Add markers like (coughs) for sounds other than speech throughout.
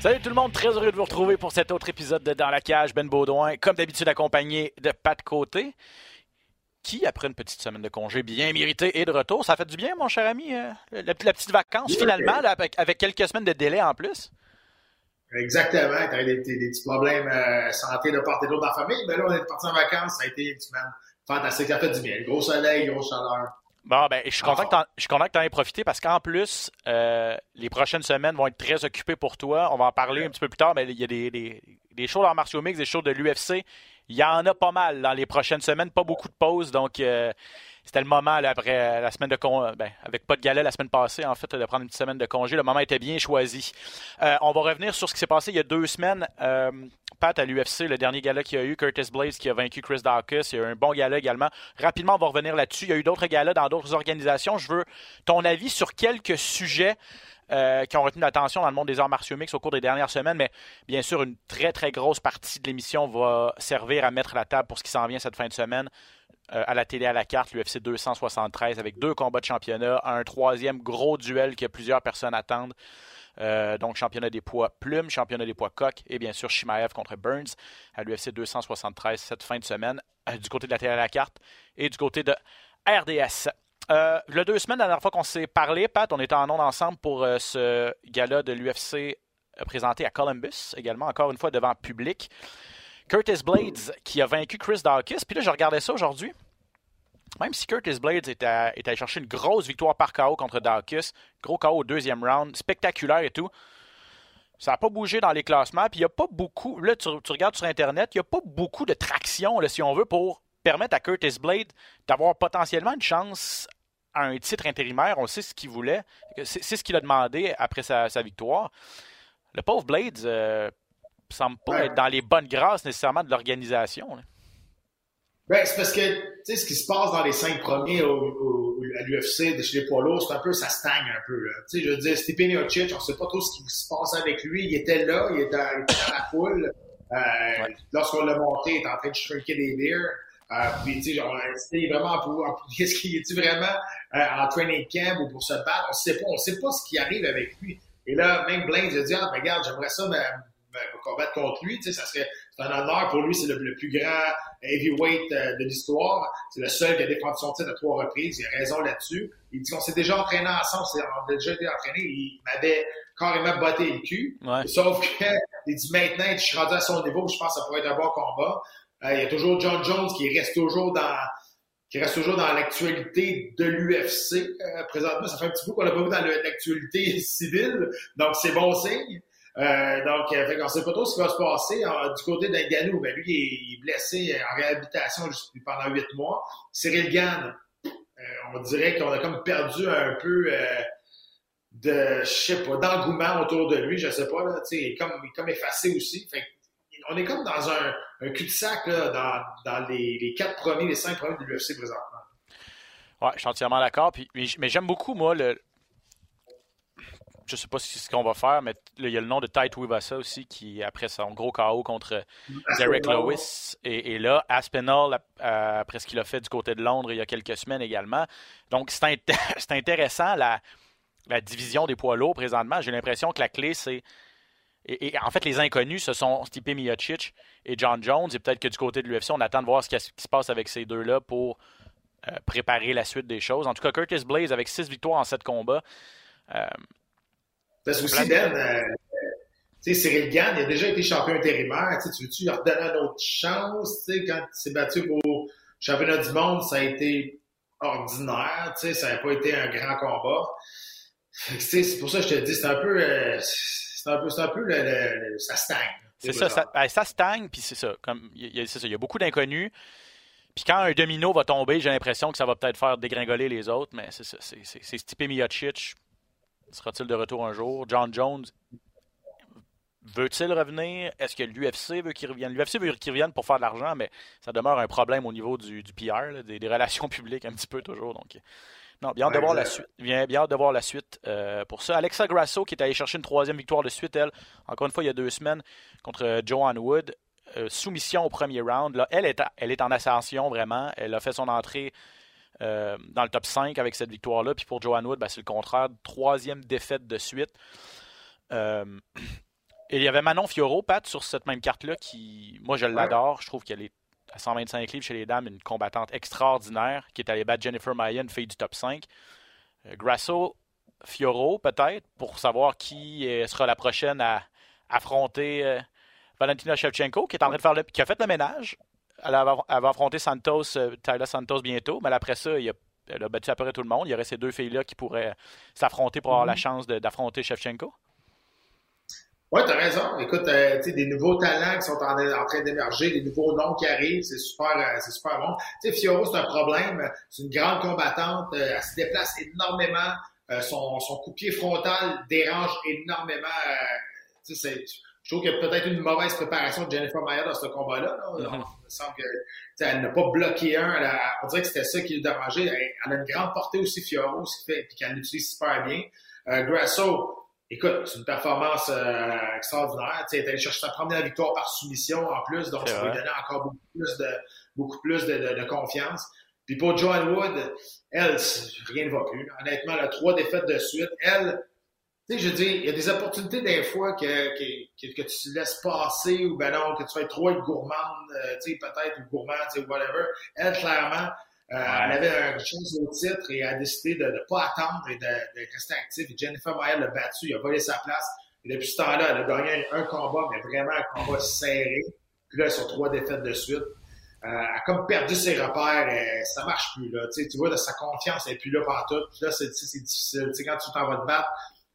Salut tout le monde, très heureux de vous retrouver pour cet autre épisode de Dans la cage, Ben Baudouin, comme d'habitude accompagné de Pat Côté, qui, après une petite semaine de congé bien méritée et de retour, ça fait du bien, mon cher ami, euh, la, la petite vacance finalement, là, avec, avec quelques semaines de délai en plus. Exactement. Tu des, des, des petits problèmes euh, santé de part et d'autre dans la famille. Mais là, on est parti en vacances. Ça a été une semaine fantastique. Ça fait du bien. Gros soleil, grosse chaleur. Bon, ben, je suis content Ah. que que tu en aies profité parce qu'en plus, euh, les prochaines semaines vont être très occupées pour toi. On va en parler un petit peu plus tard, mais il y a des, des, des shows dans martiaux mix, des shows de l'UFC. Il y en a pas mal dans les prochaines semaines, pas beaucoup de pauses, donc euh, c'était le moment après la semaine de con ben, avec pas de gala la semaine passée, en fait, de prendre une petite semaine de congé. Le moment était bien choisi. Euh, on va revenir sur ce qui s'est passé il y a deux semaines. Euh, Pat à l'UFC, le dernier gala qu'il y a eu, Curtis Blaze qui a vaincu Chris Dawkins. Il y a eu un bon gala également. Rapidement, on va revenir là-dessus. Il y a eu d'autres galas dans d'autres organisations. Je veux ton avis sur quelques sujets euh, qui ont retenu l'attention dans le monde des arts martiaux mix au cours des dernières semaines, mais bien sûr, une très, très grosse partie de l'émission va servir à mettre la table pour ce qui s'en vient cette fin de semaine. Euh, à la télé à la carte, l'UFC 273, avec deux combats de championnat, un troisième gros duel que plusieurs personnes attendent. Euh, donc, championnat des poids plumes, championnat des poids coq et bien sûr Shimaev contre Burns à l'UFC 273 cette fin de semaine euh, du côté de la télé à la carte et du côté de RDS. Le deux semaines, la dernière fois qu'on s'est parlé, Pat, on était en ondes ensemble pour ce gala de l'UFC présenté à Columbus, également, encore une fois devant public. Curtis Blades qui a vaincu Chris Dawkins. Puis là, je regardais ça aujourd'hui. Même si Curtis Blades est, allé chercher une grosse victoire par KO contre Dawkins, gros KO au deuxième round, spectaculaire et tout, ça n'a pas bougé dans les classements. Puis il n'y a pas beaucoup, là, tu, regardes sur Internet, il n'y a pas beaucoup de traction, là, si on veut, pour permettre à Curtis Blade d'avoir potentiellement une chance à un titre intérimaire. On sait ce qu'il voulait. C'est c'est ce qu'il a demandé après sa, sa victoire. Le pauvre Blades euh, semble pas Ouais. être dans les bonnes grâces nécessairement de l'organisation. Ben, c'est parce que, tu sais, ce qui se passe dans les cinq premiers au, au- à l'UFC de chez les poids lourds, c'est un peu, ça stagne un peu, là. Tu sais, je veux dire, Stipe Miocic, on sait pas trop ce qui se passe avec lui. Il était là, il était, il était dans la foule. Euh, Lorsqu'on l'a monté, il était en train de shrinker des beers. Euh, puis, tu sais, genre, c'était vraiment (laughs) est-ce qu'il est vraiment euh, en training camp ou pour se battre? On sait pas, on sait pas ce qui arrive avec lui. Et là, même Blaine a dit, ah, ben, regarde, j'aimerais ça me combattre contre lui, tu sais, ça serait, c'est un honneur pour lui, c'est le, le plus grand heavyweight euh, de l'histoire. C'est le seul qui a défendu son titre à trois reprises. Il a raison là-dessus. Il dit qu'on s'est déjà entraîné ensemble, on a déjà été entraîné. Il m'avait carrément botté le cul. Ouais. Sauf que, il dit maintenant, je suis rendu à son niveau, je pense que ça pourrait être un bon combat. Euh, il y a toujours John Jones qui reste toujours dans qui reste toujours dans l'actualité de l'UFC. Euh, présentement, ça fait un petit bout qu'on l'a pas vu dans l'actualité (laughs) civile, donc c'est bon signe. Euh, donc, euh, fait qu'on sait pas trop ce qui va se passer. Euh, du côté d'Ngannou, ben lui, il est, blessé en réhabilitation pendant huit mois. Cyril Gann, on dirait qu'on a comme perdu un peu de, je sais pas, d'engouement autour de lui, je sais pas, là, il est comme, il est comme effacé aussi. On est comme dans un, cul-de-sac, dans, dans les, les quatre premiers, les cinq premiers de l'UFC présentement. Ouais, je suis entièrement d'accord. Mais j'aime beaucoup, moi, le. Je sais pas si c'est ce qu'on va faire, mais il y a le nom de Tite Wivasa aussi, qui, après son gros KO contre (laughs) Derek. Lewis, et, et là, Aspinall, euh, après ce qu'il a fait du côté de Londres il y a quelques semaines également. Donc, c'est int- (laughs) c'est intéressant, la, la division des poids lourds présentement. J'ai l'impression que la clé, c'est. Et, et en fait, les inconnus, ce sont Stipe Miocic et John Jones. Et peut-être que du côté de l'UFC, on attend de voir ce qui, ce qui se passe avec ces deux-là pour euh, préparer la suite des choses. En tout cas, Curtis Blaze avec six victoires en sept combats. Euh, Parce que aussi, Ben, euh, tu sais, Cyril Gann, il a déjà été champion intérimaire. Tu veux-tu lui redonner une autre chance? Tu sais, quand il s'est battu au championnat du monde, ça a été ordinaire. Tu sais, ça n'a pas été un grand combat. C'est pour ça que je te dis, c'est un peu, euh, c'est un peu, c'est un peu le, le- le- ça stagne. c'est ça, ça, ben, ça stagne, puis c'est ça. Comme, il y a- c'est ça, il y a beaucoup d'inconnus. Puis quand un domino va tomber, j'ai l'impression que ça va peut-être faire dégringoler les autres, mais c'est ça. C'est Stipe Miocic. Sera-t-il de retour un jour? John Jones, veut-il revenir? Est-ce que l'UFC veut qu'il revienne? L'UFC veut qu'il revienne pour faire de l'argent, mais ça demeure un problème au niveau du, PR, des, relations (laughs) publiques un petit peu toujours. Donc, non, bien hâte de voir la suite. Bien, bien hâte de voir la suite euh, pour ça. Alexa Grasso qui est allée chercher une troisième victoire de suite, elle, encore une fois, il y a deux semaines, contre euh, Joanne Wood. Euh, soumission au premier round. Là, elle, est, elle est en ascension vraiment. Elle a fait son entrée dans le top 5 avec cette victoire-là. Puis pour Joanne Wood, ben, c'est le contraire. Troisième défaite de suite. (clears throat) Et il y avait Manon Fioro, Pat, sur cette même carte-là, qui, moi, je l'adore. Je trouve qu'elle est à 125 livres chez les dames, une combattante extraordinaire qui est allée battre Jennifer Mayen, fille du top 5. Euh, Grasso, Fioro, peut-être, pour savoir qui euh, sera la prochaine à affronter euh, Valentina Shevchenko, qui est en train de faire le, qui a fait le ménage. Elle va, affronter Santos, Tyler Santos bientôt, mais après ça, il a, elle a battu à peu près tout le monde. Il y aurait ces deux filles-là qui pourraient s'affronter pour avoir la mm-hmm. chance d'affronter Shevchenko. Oui, tu as raison. Écoute, euh, tu sais, des nouveaux talents qui sont en, train d'émerger, des nouveaux noms qui arrivent, c'est super, euh, c'est super bon. Tu sais, Fioro, c'est un problème. C'est une grande combattante. Euh, elle se déplace énormément. son, son coup de pied frontal dérange énormément. tu sais, je trouve qu'il y a peut-être une mauvaise préparation de Jennifer Mayer dans ce combat-là. Là. Il me semble qu'elle n'a pas bloqué un. on dirait que c'était ça qui l'a dérangé. Elle, a une grande portée aussi, Fioro, ce qui fait, puis qu'elle l'utilise super bien. Grasso, Écoute, c'est une performance euh, extraordinaire. Tu sais, elle est allée chercher sa première victoire par soumission en plus, donc ça lui donner encore beaucoup plus de, beaucoup plus de, confiance. Puis pour Joanne Wood, elle, rien ne va plus. Honnêtement, elle a trois défaites de suite. Elle, tu sais, je dis, il y a des opportunités des fois que, que, que, tu laisses passer ou ben non, que tu vas trop être gourmande, euh, tu sais, peut-être, ou gourmand, tu sais, whatever. Elle, clairement, euh, elle avait une chance au titre et a décidé de ne pas attendre et de, de, rester active. Et Jennifer Mayer l'a battu, il a volé sa place. Et depuis ce temps-là, elle a gagné un, combat, mais vraiment un combat serré. Puis là, sur trois défaites de suite. Euh, elle a comme perdu ses repères, et ça marche plus. Là. Tu, sais, tu vois, de sa confiance, elle n'est plus là pour tout. Puis là, c'est, difficile. Tu sais, quand tu t'en vas te battre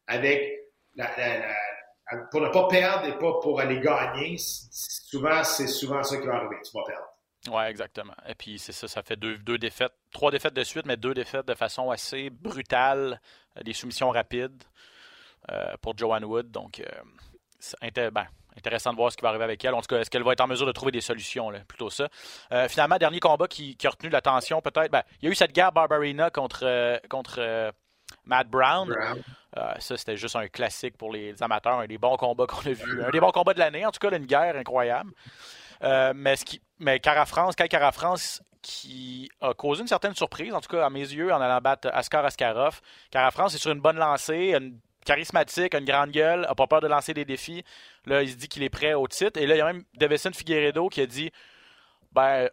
avec la, la, pour ne pas perdre et pas pour aller gagner, souvent, c'est souvent ça qui va arriver. Tu vas perdre. Oui, exactement. Et puis c'est ça, ça fait deux, deux, défaites, trois défaites de suite, mais deux défaites de façon assez brutale, euh, des soumissions rapides euh, pour Joanne Wood. Donc, euh, c'est ben, intéressant de voir ce qui va arriver avec elle. En tout cas, est-ce qu'elle va être en mesure de trouver des solutions, là, plutôt ça. finalement, dernier combat qui, a retenu l'attention, peut-être, ben, il y a eu cette guerre Barbarina contre, contre Matt Brown. ça, c'était juste un classique pour les amateurs, un des bons combats qu'on a vus. Un des bons combats de l'année, en tout cas, une guerre incroyable. Euh, mais, ce qui, mais Cara France, Kai Cara France, qui a causé une certaine surprise, en tout cas à mes yeux, en allant battre Askar Askarov. Cara France est sur une bonne lancée, une charismatique, une grande gueule, n'a pas peur de lancer des défis. Là, il se dit qu'il est prêt au titre. Et là, il y a même Davison Figueredo qui a dit Ben,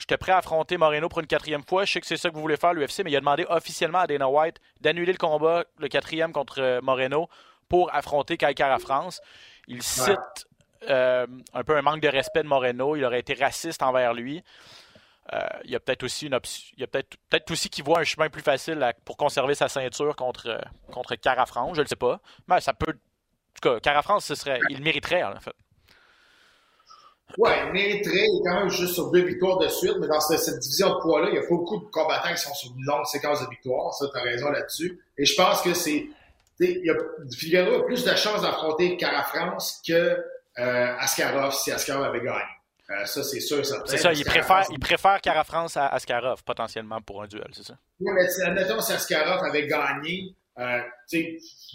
j'étais prêt à affronter Moreno pour une quatrième fois. Je sais que c'est ça que vous voulez faire, l'UFC, mais il a demandé officiellement à Dana White d'annuler le combat, le quatrième contre euh, Moreno, pour affronter Kai Cara France. Il cite euh, un peu un manque de respect de Moreno. Il aurait été raciste envers lui. Euh, il y a peut-être aussi une option. Il y a peut-être peut aussi qu'il voit un chemin plus facile pour conserver sa ceinture contre, contre Carafranc. Je ne sais pas. Mais ça peut. En tout cas, Carafranc, ce serait. Il mériterait, en fait. Oui, il mériterait. Il est quand même juste sur deux victoires de suite, mais dans cette, division de poids-là, il y a beaucoup de combattants qui sont sur une longue séquence de victoires. Ça, tu as raison là-dessus. Et je pense que c'est. Il y a, plus de chances d'affronter Carafrance que euh, Askarov si Askarov avait gagné. Euh, ça, c'est sûr. C'est ça, il préfère, il préfère Cara France à Askarov, potentiellement, pour un duel, c'est ça? Oui, mais admettons, si Askarov avait gagné, euh,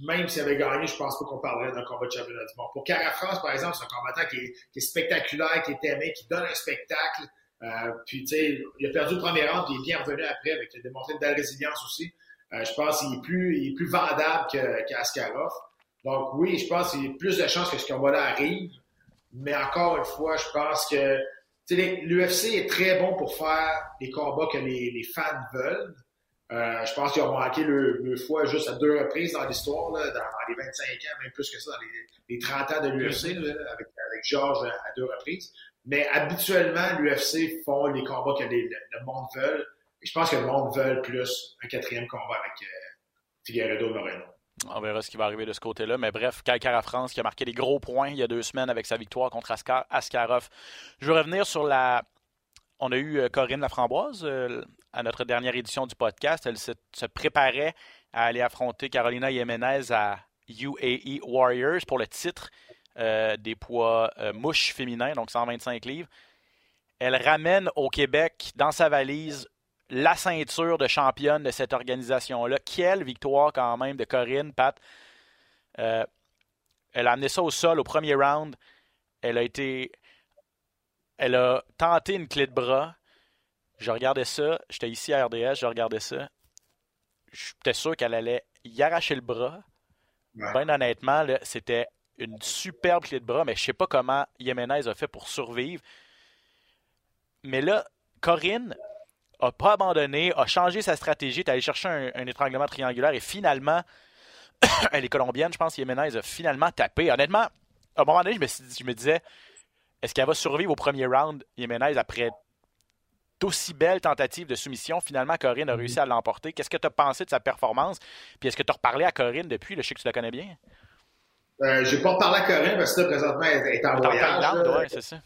même s'il avait gagné, je pense pas qu'on parlerait d'un combat de championnat du monde. Pour Cara France, par exemple, c'est un combattant qui est, spectaculaire, qui est aimé, qui donne un spectacle. Euh, puis, tu sais, il a perdu le premier round, puis il est bien revenu après avec il a de la résilience aussi. Euh, je pense qu'il est plus, il est plus vendable qu'Askarov. Donc oui, je pense qu'il y a plus de chances que ce combat-là arrive. Mais encore une fois, je pense que l'UFC est très bon pour faire des combats que les, fans veulent. Euh, je pense qu'ils ont manqué le, fois juste à deux reprises dans l'histoire, dans, les 25 ans, même plus que ça, dans les, 30 ans de l'UFC, avec, avec Georges à, deux reprises. Mais habituellement, l'UFC font les combats que le monde veut. Et je pense que le monde veut plus un quatrième combat avec euh, Figueredo Moreno. On verra ce qui va arriver de ce côté-là. Mais bref, Kaikara France qui a marqué des gros points il y a deux semaines avec sa victoire contre Askarov. Je veux revenir sur la, on a eu Corinne Laframboise à notre dernière édition du podcast. Elle se, préparait à aller affronter Carolina Jiménez à UAE Warriors pour le titre des poids mouches féminins, donc 125 livres. Elle ramène au Québec dans sa valise la ceinture de championne de cette organisation-là. Quelle victoire quand même de Corinne, Pat. Euh, elle a amené ça au sol au premier round. Elle a été. Elle a tenté une clé de bras. Je regardais ça. J'étais ici à RDS, je regardais ça. J'étais sûr qu'elle allait y arracher le bras. Bien honnêtement, c'était une superbe clé de bras, mais je sais pas comment Yemenez a fait pour survivre. Mais là, Corinne a pas abandonné, a changé sa stratégie, est allé chercher un, étranglement triangulaire et finalement, (coughs) elle est colombienne, je pense, Yemenez a finalement tapé. Honnêtement, à un moment donné, je me, je me disais, est-ce qu'elle va survivre au premier round, Yemenez, après d'aussi belles tentatives de soumission? Finalement, Corinne a mm-hmm. réussi à l'emporter. Qu'est-ce que tu as pensé de sa performance? Puis est-ce que tu as reparlé à Corinne depuis? je sais que tu la connais bien. Euh, j'ai pas reparlé à Corinne parce que là, présentement, elle est en voyage. Thaïlande, oui, c'est ça.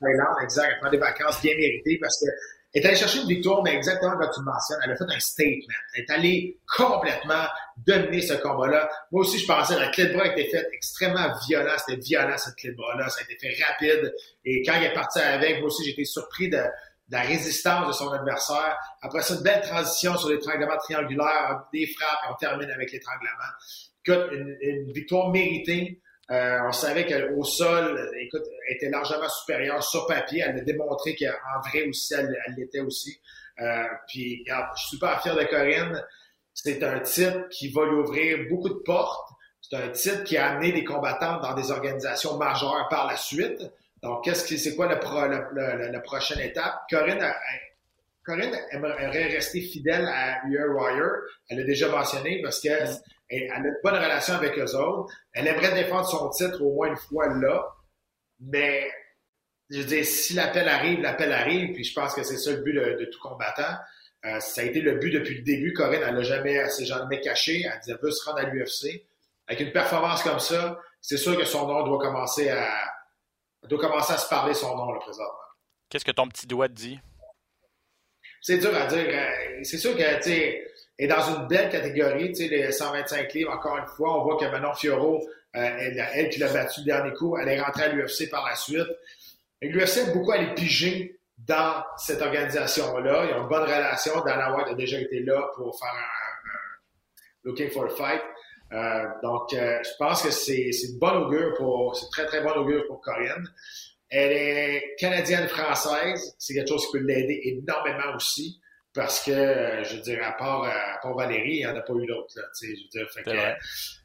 Thaïlande, exact. Elle prend des vacances bien méritées parce que elle est allée chercher une victoire, mais exactement comme tu le mentionnes, elle a fait un statement. Elle est allée complètement dominer ce combat-là. Moi aussi, je pensais que la clé de bras a été faite extrêmement violent. C'était violent, cette clé de bras-là. Ça a été fait rapide. Et quand il est parti avec, moi aussi, j'ai été surpris de, la résistance de son adversaire. Après ça, une belle transition sur l'étranglement triangulaire, des frappes, et on termine avec l'étranglement. Écoute, une, victoire méritée. Euh, on savait qu'au sol, écoute, elle était largement supérieure sur papier. Elle a démontré qu'en vrai aussi, elle l'était aussi. Euh, puis, je suis super fier de Corinne. C'est un titre qui va lui ouvrir beaucoup de portes. C'est un titre qui a amené des combattants dans des organisations majeures par la suite. Donc, qu'est-ce que c'est quoi la prochaine étape? Corinne, Corinne aimerait rester fidèle à Wire. Elle l'a déjà mentionné parce que elle a une bonne relation avec eux autres. Elle aimerait défendre son titre au moins une fois là. Mais, je veux dire, si l'appel arrive, l'appel arrive. Puis je pense que c'est ça le but de, tout combattant. Euh, ça a été le but depuis le début. Corinne, elle l'a jamais, elle s'est jamais cachée. Elle disait, veut se rendre à l'UFC. Avec une performance comme ça, c'est sûr que son nom doit commencer à, doit commencer à se parler son nom, là, présentement. Qu'est-ce que ton petit doigt te dit? C'est dur à dire. Euh, c'est sûr que, tu est dans une belle catégorie, tu sais, les 125 livres, encore une fois. On voit que Manon Fioro, euh, elle, elle, qui l'a battu le dernier coup, elle est rentrée à l'UFC par la suite. L'UFC aime beaucoup aller piger dans cette organisation-là. Ils ont une bonne relation. Dana White a déjà été là pour faire un, looking for a fight. Euh, donc, euh, je pense que c'est une bonne augure pour, c'est très, très bonne augure pour Corinne. Elle est canadienne-française. C'est quelque chose qui peut l'aider énormément aussi parce que, euh, je veux dire, à part, euh, Valérie, il n'y en a pas eu d'autres. Je,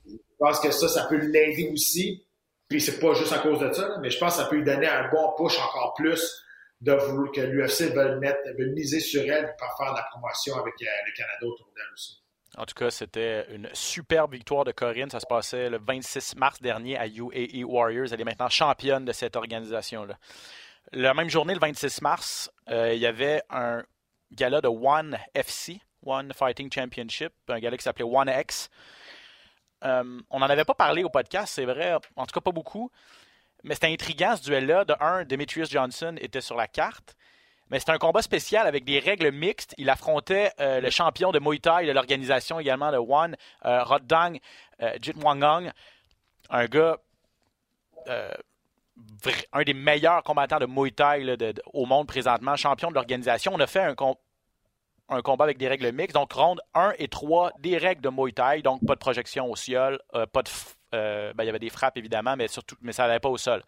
je pense que ça, ça peut l'aider aussi. Puis c'est pas juste à cause de ça, mais je pense que ça peut lui donner un bon push encore plus de vouloir que l'UFC veut mettre, veut miser sur elle pour faire de la promotion avec le Canada autour d'elle aussi. En tout cas, c'était une superbe victoire de Corinne. Ça se passait le 26 mars dernier à UAE Warriors. Elle est maintenant championne de cette organisation-là. La même journée, le 26 mars, il y avait un gala de One FC, One Fighting Championship, un gala qui s'appelait One X. Euh, on n'en avait pas parlé au podcast, c'est vrai, en tout cas pas beaucoup. Mais c'était intriguant ce duel-là. De un, Demetrius Johnson était sur la carte. Mais c'était un combat spécial avec des règles mixtes. Il affrontait euh, le champion de Muay Thai de l'organisation également, de One, euh, Rodang euh, Jitwangong. Un gars, un des meilleurs combattants de Muay Thai au monde présentement, champion de l'organisation. On a fait un, combat avec des règles mixtes. Donc, ronde 1 et 3, des règles de Muay Thai, donc pas de projection au sol, euh, pas de. Euh, ben, il y avait des frappes évidemment, mais surtout, mais ça n'allait pas au sol.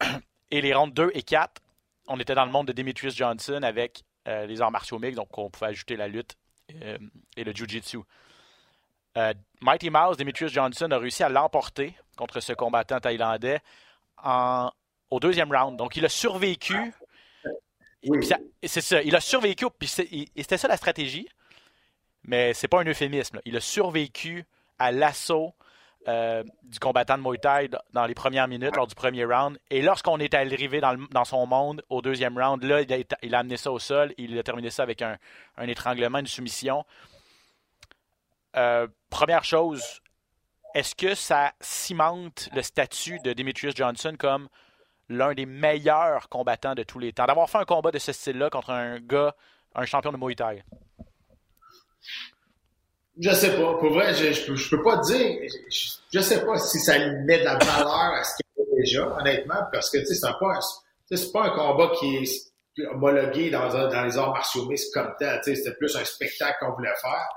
(clears throat) Et les rondes 2 et 4, on était dans le monde de Demetrius Johnson avec euh, les arts martiaux mixtes, donc on pouvait ajouter la lutte et le jiu-jitsu. Mighty Mouse, Demetrius Johnson, a réussi à l'emporter contre ce combattant thaïlandais en, au deuxième round. Donc, il a survécu c'est ça. Il a survécu. Puis c'était ça la stratégie. Mais c'est pas un euphémisme. Il a survécu à l'assaut euh, du combattant de Muay Thai dans les premières minutes, lors du premier round. Et lorsqu'on est arrivé dans, son monde au deuxième round, là, il a, amené ça au sol. Il a terminé ça avec un, étranglement, une soumission. Euh, première chose, est-ce que ça cimente le statut de Demetrius Johnson comme l'un des meilleurs combattants de tous les temps? D'avoir fait un combat de ce style-là contre un gars, un champion de Muay Thai? Je sais pas. Pour vrai, je, je, peux, je peux pas dire. Je, sais pas si ça met de la valeur à ce qu'il y a déjà, honnêtement, parce que, c'est pas, c'est pas un combat qui est homologué dans, dans les arts martiaux mixtes comme tel. C'était plus un spectacle qu'on voulait faire.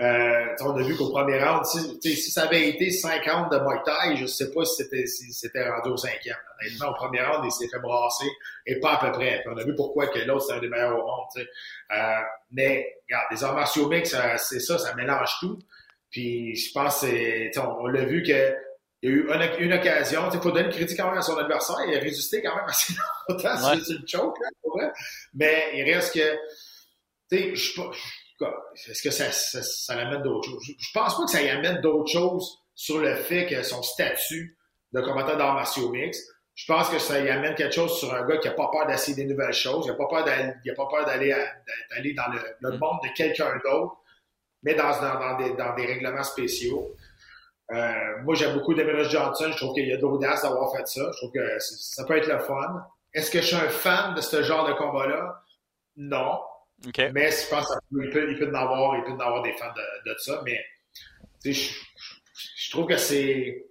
Euh, on a vu qu'au premier round, si, si, ça avait été 50 de Muay Thai, je sais pas si c'était si c'était rendu au cinquième. Honnêtement, au premier round, il s'est fait brasser et pas à peu près. Puis on a vu pourquoi que l'autre, c'est un des meilleurs au monde. Euh, mais, regarde, les arts martiaux mix, c'est ça, ça mélange tout. Puis je pense que on, on l'a vu que il y a eu une, une occasion. Il faut donner une critique quand même à son adversaire. Il a résisté quand même assez (laughs) longtemps. Ouais. C'est une choke, là, pour vrai. Mais il reste que, tu sais, je sais pas est-ce que ça, ça, ça l'amène d'autres choses? Je, pense pas que ça y amène d'autres choses sur le fait que son statut de combattant d'arts martiaux mix. Je pense que ça y amène quelque chose sur un gars qui a pas peur d'essayer des nouvelles choses, qui a pas peur d'aller, il a pas peur d'aller, d'aller dans le, le, monde de quelqu'un d'autre, mais dans, dans, dans, des, dans des règlements spéciaux. Euh, moi, j'aime beaucoup Demetrius Johnson. Je trouve qu'il y a d'audace d'avoir fait ça. Je trouve que ça peut être le fun. Est-ce que je suis un fan de ce genre de combat-là? Non. Okay. Mais je pense qu'il peut, il peut en avoir, il peut en avoir des fans de, de ça, mais je, je trouve que c'est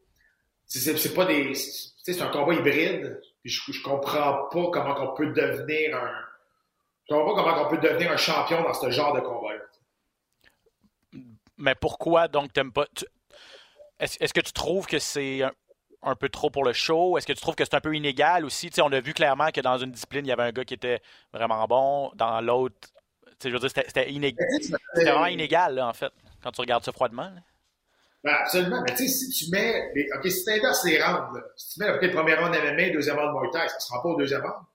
c'est pas des c'est un combat hybride. Puis je, je comprends pas comment on peut devenir un je comprends pas comment on peut devenir un champion dans ce genre de combat-là. Mais pourquoi donc t'aimes pas tu... Est-ce est que tu trouves que c'est un, un, peu trop pour le show? Est-ce que tu trouves que c'est un peu inégal aussi? sais on a vu clairement que dans une discipline, il y avait un gars qui était vraiment bon, dans l'autre, je veux dire, c'était inégal. C'était vraiment inégal, là, en fait, quand tu regardes ça froidement. Ben absolument. Mais tu sais, si tu mets. Les... OK, si tu inverses les rounds, là, si tu mets OK, premier round MMA, deuxième round Muay Thai, ça ne se rend pas au deuxième round.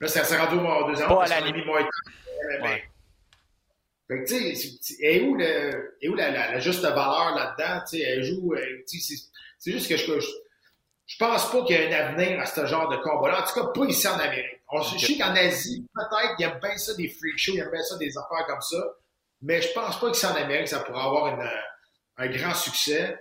Là, ça s'est rendu au deuxième round. Pas à la limite. Muay Thai, MMA. Ouais. Fait que tu sais, et où, le, et où la, la, la juste valeur là-dedans? Tu sais, elle joue. C'est juste que je, je, je pense pas qu'il y a un avenir à ce genre de combat-là. En tout cas, pas ici en Amérique. On okay. Je sais qu'en Asie, peut-être qu'il y a bien ça des freak shows, il y a bien ça des affaires comme ça, mais je pense pas qu'ici en Amérique, ça pourrait avoir une, un grand succès.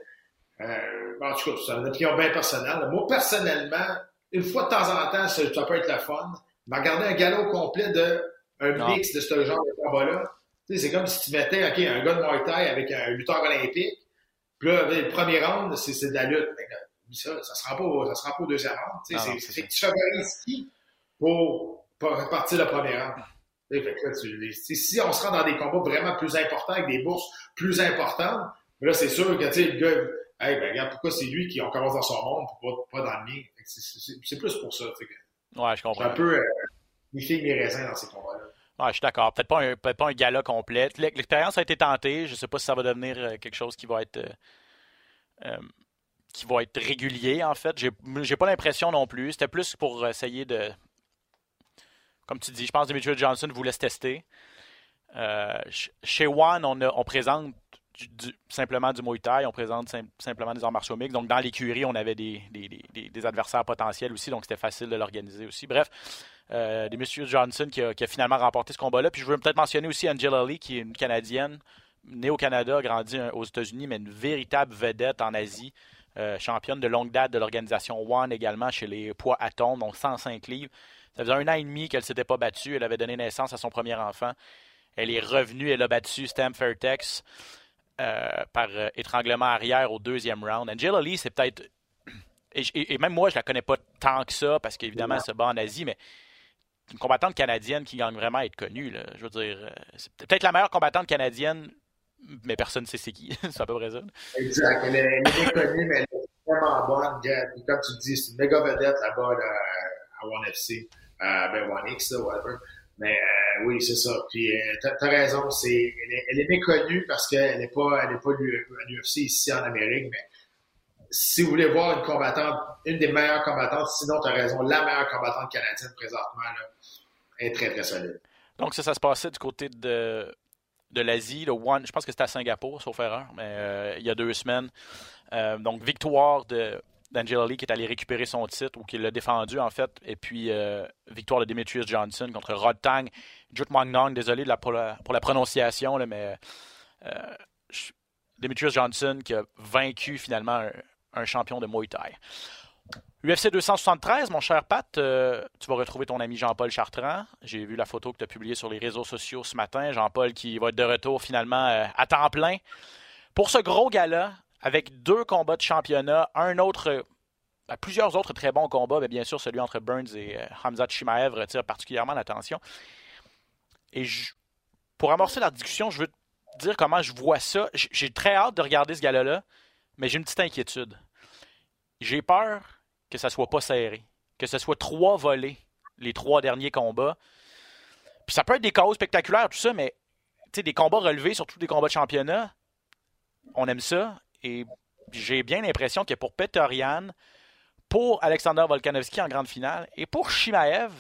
Euh, en tout cas, c'est une opinion bien personnelle. Moi, personnellement, une fois de temps en temps, ça, ça peut être la fun. Mais regarder un galop complet de un non. mix de ce genre de combat-là, c'est comme si tu mettais okay, un gars de Muay Thai avec un lutteur olympique, puis là, le premier round, c'est de la lutte. Ça, ça se rend pas, ça se rend pas au deuxième round. C'est que tu favorises qui pour, pour partir le premier rang. Fait que là, tu, si on se rend dans des combats vraiment plus importants, avec des bourses plus importantes, là, c'est sûr que le gars, hey, ben, regarde, pourquoi c'est lui qui on commence dans son monde, pas, pas dans le mien? C'est plus pour ça. Que, ouais, je comprends. un peu euh, mes filles, mes raisins dans ces combats-là. Ouais, je suis d'accord. Peut-être pas, un, peut pas un gala complet. L'expérience a été tentée. Je ne sais pas si ça va devenir euh, quelque chose qui va être. Euh, euh, qui va être régulier, en fait. J'ai pas l'impression non plus. C'était plus pour essayer de, comme tu dis, je pense que Demetrius Johnson voulait se tester. Euh, chez One, on, présente simplement du Muay Thai, on présente sim, simplement des arts martiaux mixtes. Donc, dans l'écurie, on avait des, adversaires potentiels aussi, donc c'était facile de l'organiser aussi. Bref, euh, Johnson qui a, qui a, finalement remporté ce combat-là. Puis, je veux peut-être mentionner aussi Angela Lee, qui est une Canadienne, née au Canada, grandie aux États-Unis, mais une véritable vedette en Asie. Euh, championne de longue date de l'organisation One également chez les poids atomes, donc 105 livres. Ça faisait un an et demi qu'elle ne s'était pas battue. Elle avait donné naissance à son premier enfant. Elle est revenue. Elle a battu Stam Fairtex euh, par euh, étranglement arrière au deuxième round. Angela Lee, c'est peut-être. (clears throat) Et, et, et, même moi, je la connais pas tant que ça parce qu'évidemment, elle se bat en Asie, mais une combattante canadienne qui gagne vraiment à être connue. Là. Je veux dire, c'est peut-être la meilleure combattante canadienne, mais personne ne sait c'est qui. (laughs) c'est à peu près ça. Exact. Elle est, bien connue, mais elle est vraiment bonne. Comme tu dis, c'est une méga vedette là-bas là, à One FC euh, ben One X, là, whatever. Mais euh, oui, c'est ça. Puis euh, t'as as raison, c'est elle, est, elle est méconnue parce qu'elle n'est pas elle est pas à l'UFC ici en Amérique, mais si vous voulez voir une combattante, une des meilleures combattantes, sinon tu as raison, la meilleure combattante canadienne présentement, là, est très très solide. Donc ça, ça se passait du côté de de l'Asie, le One, je pense que c'était à Singapour, sauf erreur, mais euh, il y a deux semaines. Euh, donc victoire d'Angela Lee qui est allé récupérer son titre ou qui l'a défendu en fait. Et puis euh, victoire de Demetrius Johnson contre Rod Tang. Jut Magnong, désolé pour, la, prononciation, là, mais euh, Demetrius Johnson qui a vaincu finalement un, un, champion de Muay Thai. UFC 273, mon cher Pat, euh, tu vas retrouver ton ami Jean-Paul Chartrand. J'ai vu la photo que tu as publiée sur les réseaux sociaux ce matin. Jean-Paul qui va être de retour finalement euh, à temps plein. Pour ce gros gala, avec deux combats de championnat, un autre, ben, plusieurs autres très bons combats, mais bien sûr celui entre Burns et euh, Hamzat Shimaev retire particulièrement l'attention. Et pour amorcer la discussion, je veux te dire comment je vois ça. J'ai très hâte de regarder ce gala-là, mais j'ai une petite inquiétude. J'ai peur que ça soit pas serré, que ce soit trois volets, les trois derniers combats. Puis ça peut être des causes spectaculaires, tout ça, mais des combats relevés, surtout des combats de championnat, on aime ça. Et j'ai bien l'impression que pour Peterian, pour Alexander Volkanovski en grande finale et pour Shimaev,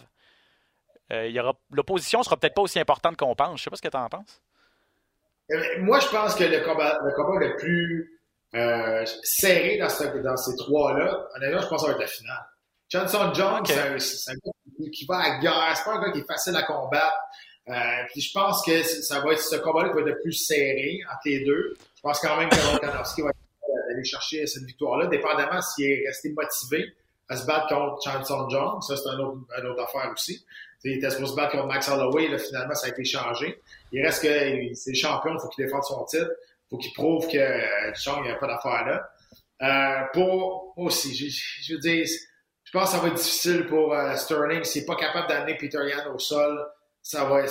euh, l'opposition sera peut-être pas aussi importante qu'on pense. Je sais pas ce que tu en penses. Euh, moi, je pense que le, combat le plus euh, serré dans, dans ces trois-là, honnêtement, je pense que ça va être la finale. Johnson Jones, c'est un, gars qui va à guerre, c'est pas un gars qui est facile à combattre. Euh, puis je pense que ça va être ce combat-là qui va être le plus serré entre les deux. Je pense quand même que Volkanovski va aller chercher cette victoire-là, dépendamment s'il est resté motivé à se battre contre Johnson Jones. Ça, c'est une autre, une autre affaire aussi. il était supposé se battre contre Max Holloway, là, finalement, ça a été changé. Il reste que c'est champion, il faut qu'il défende son titre faut qu'il prouve que euh, il n'y a pas d'affaire là. Euh, pour moi aussi, je, je, veux dire, je pense que ça va être difficile pour euh, Sterling. S'il n'est pas capable d'amener Peter Yan au sol, ça va, il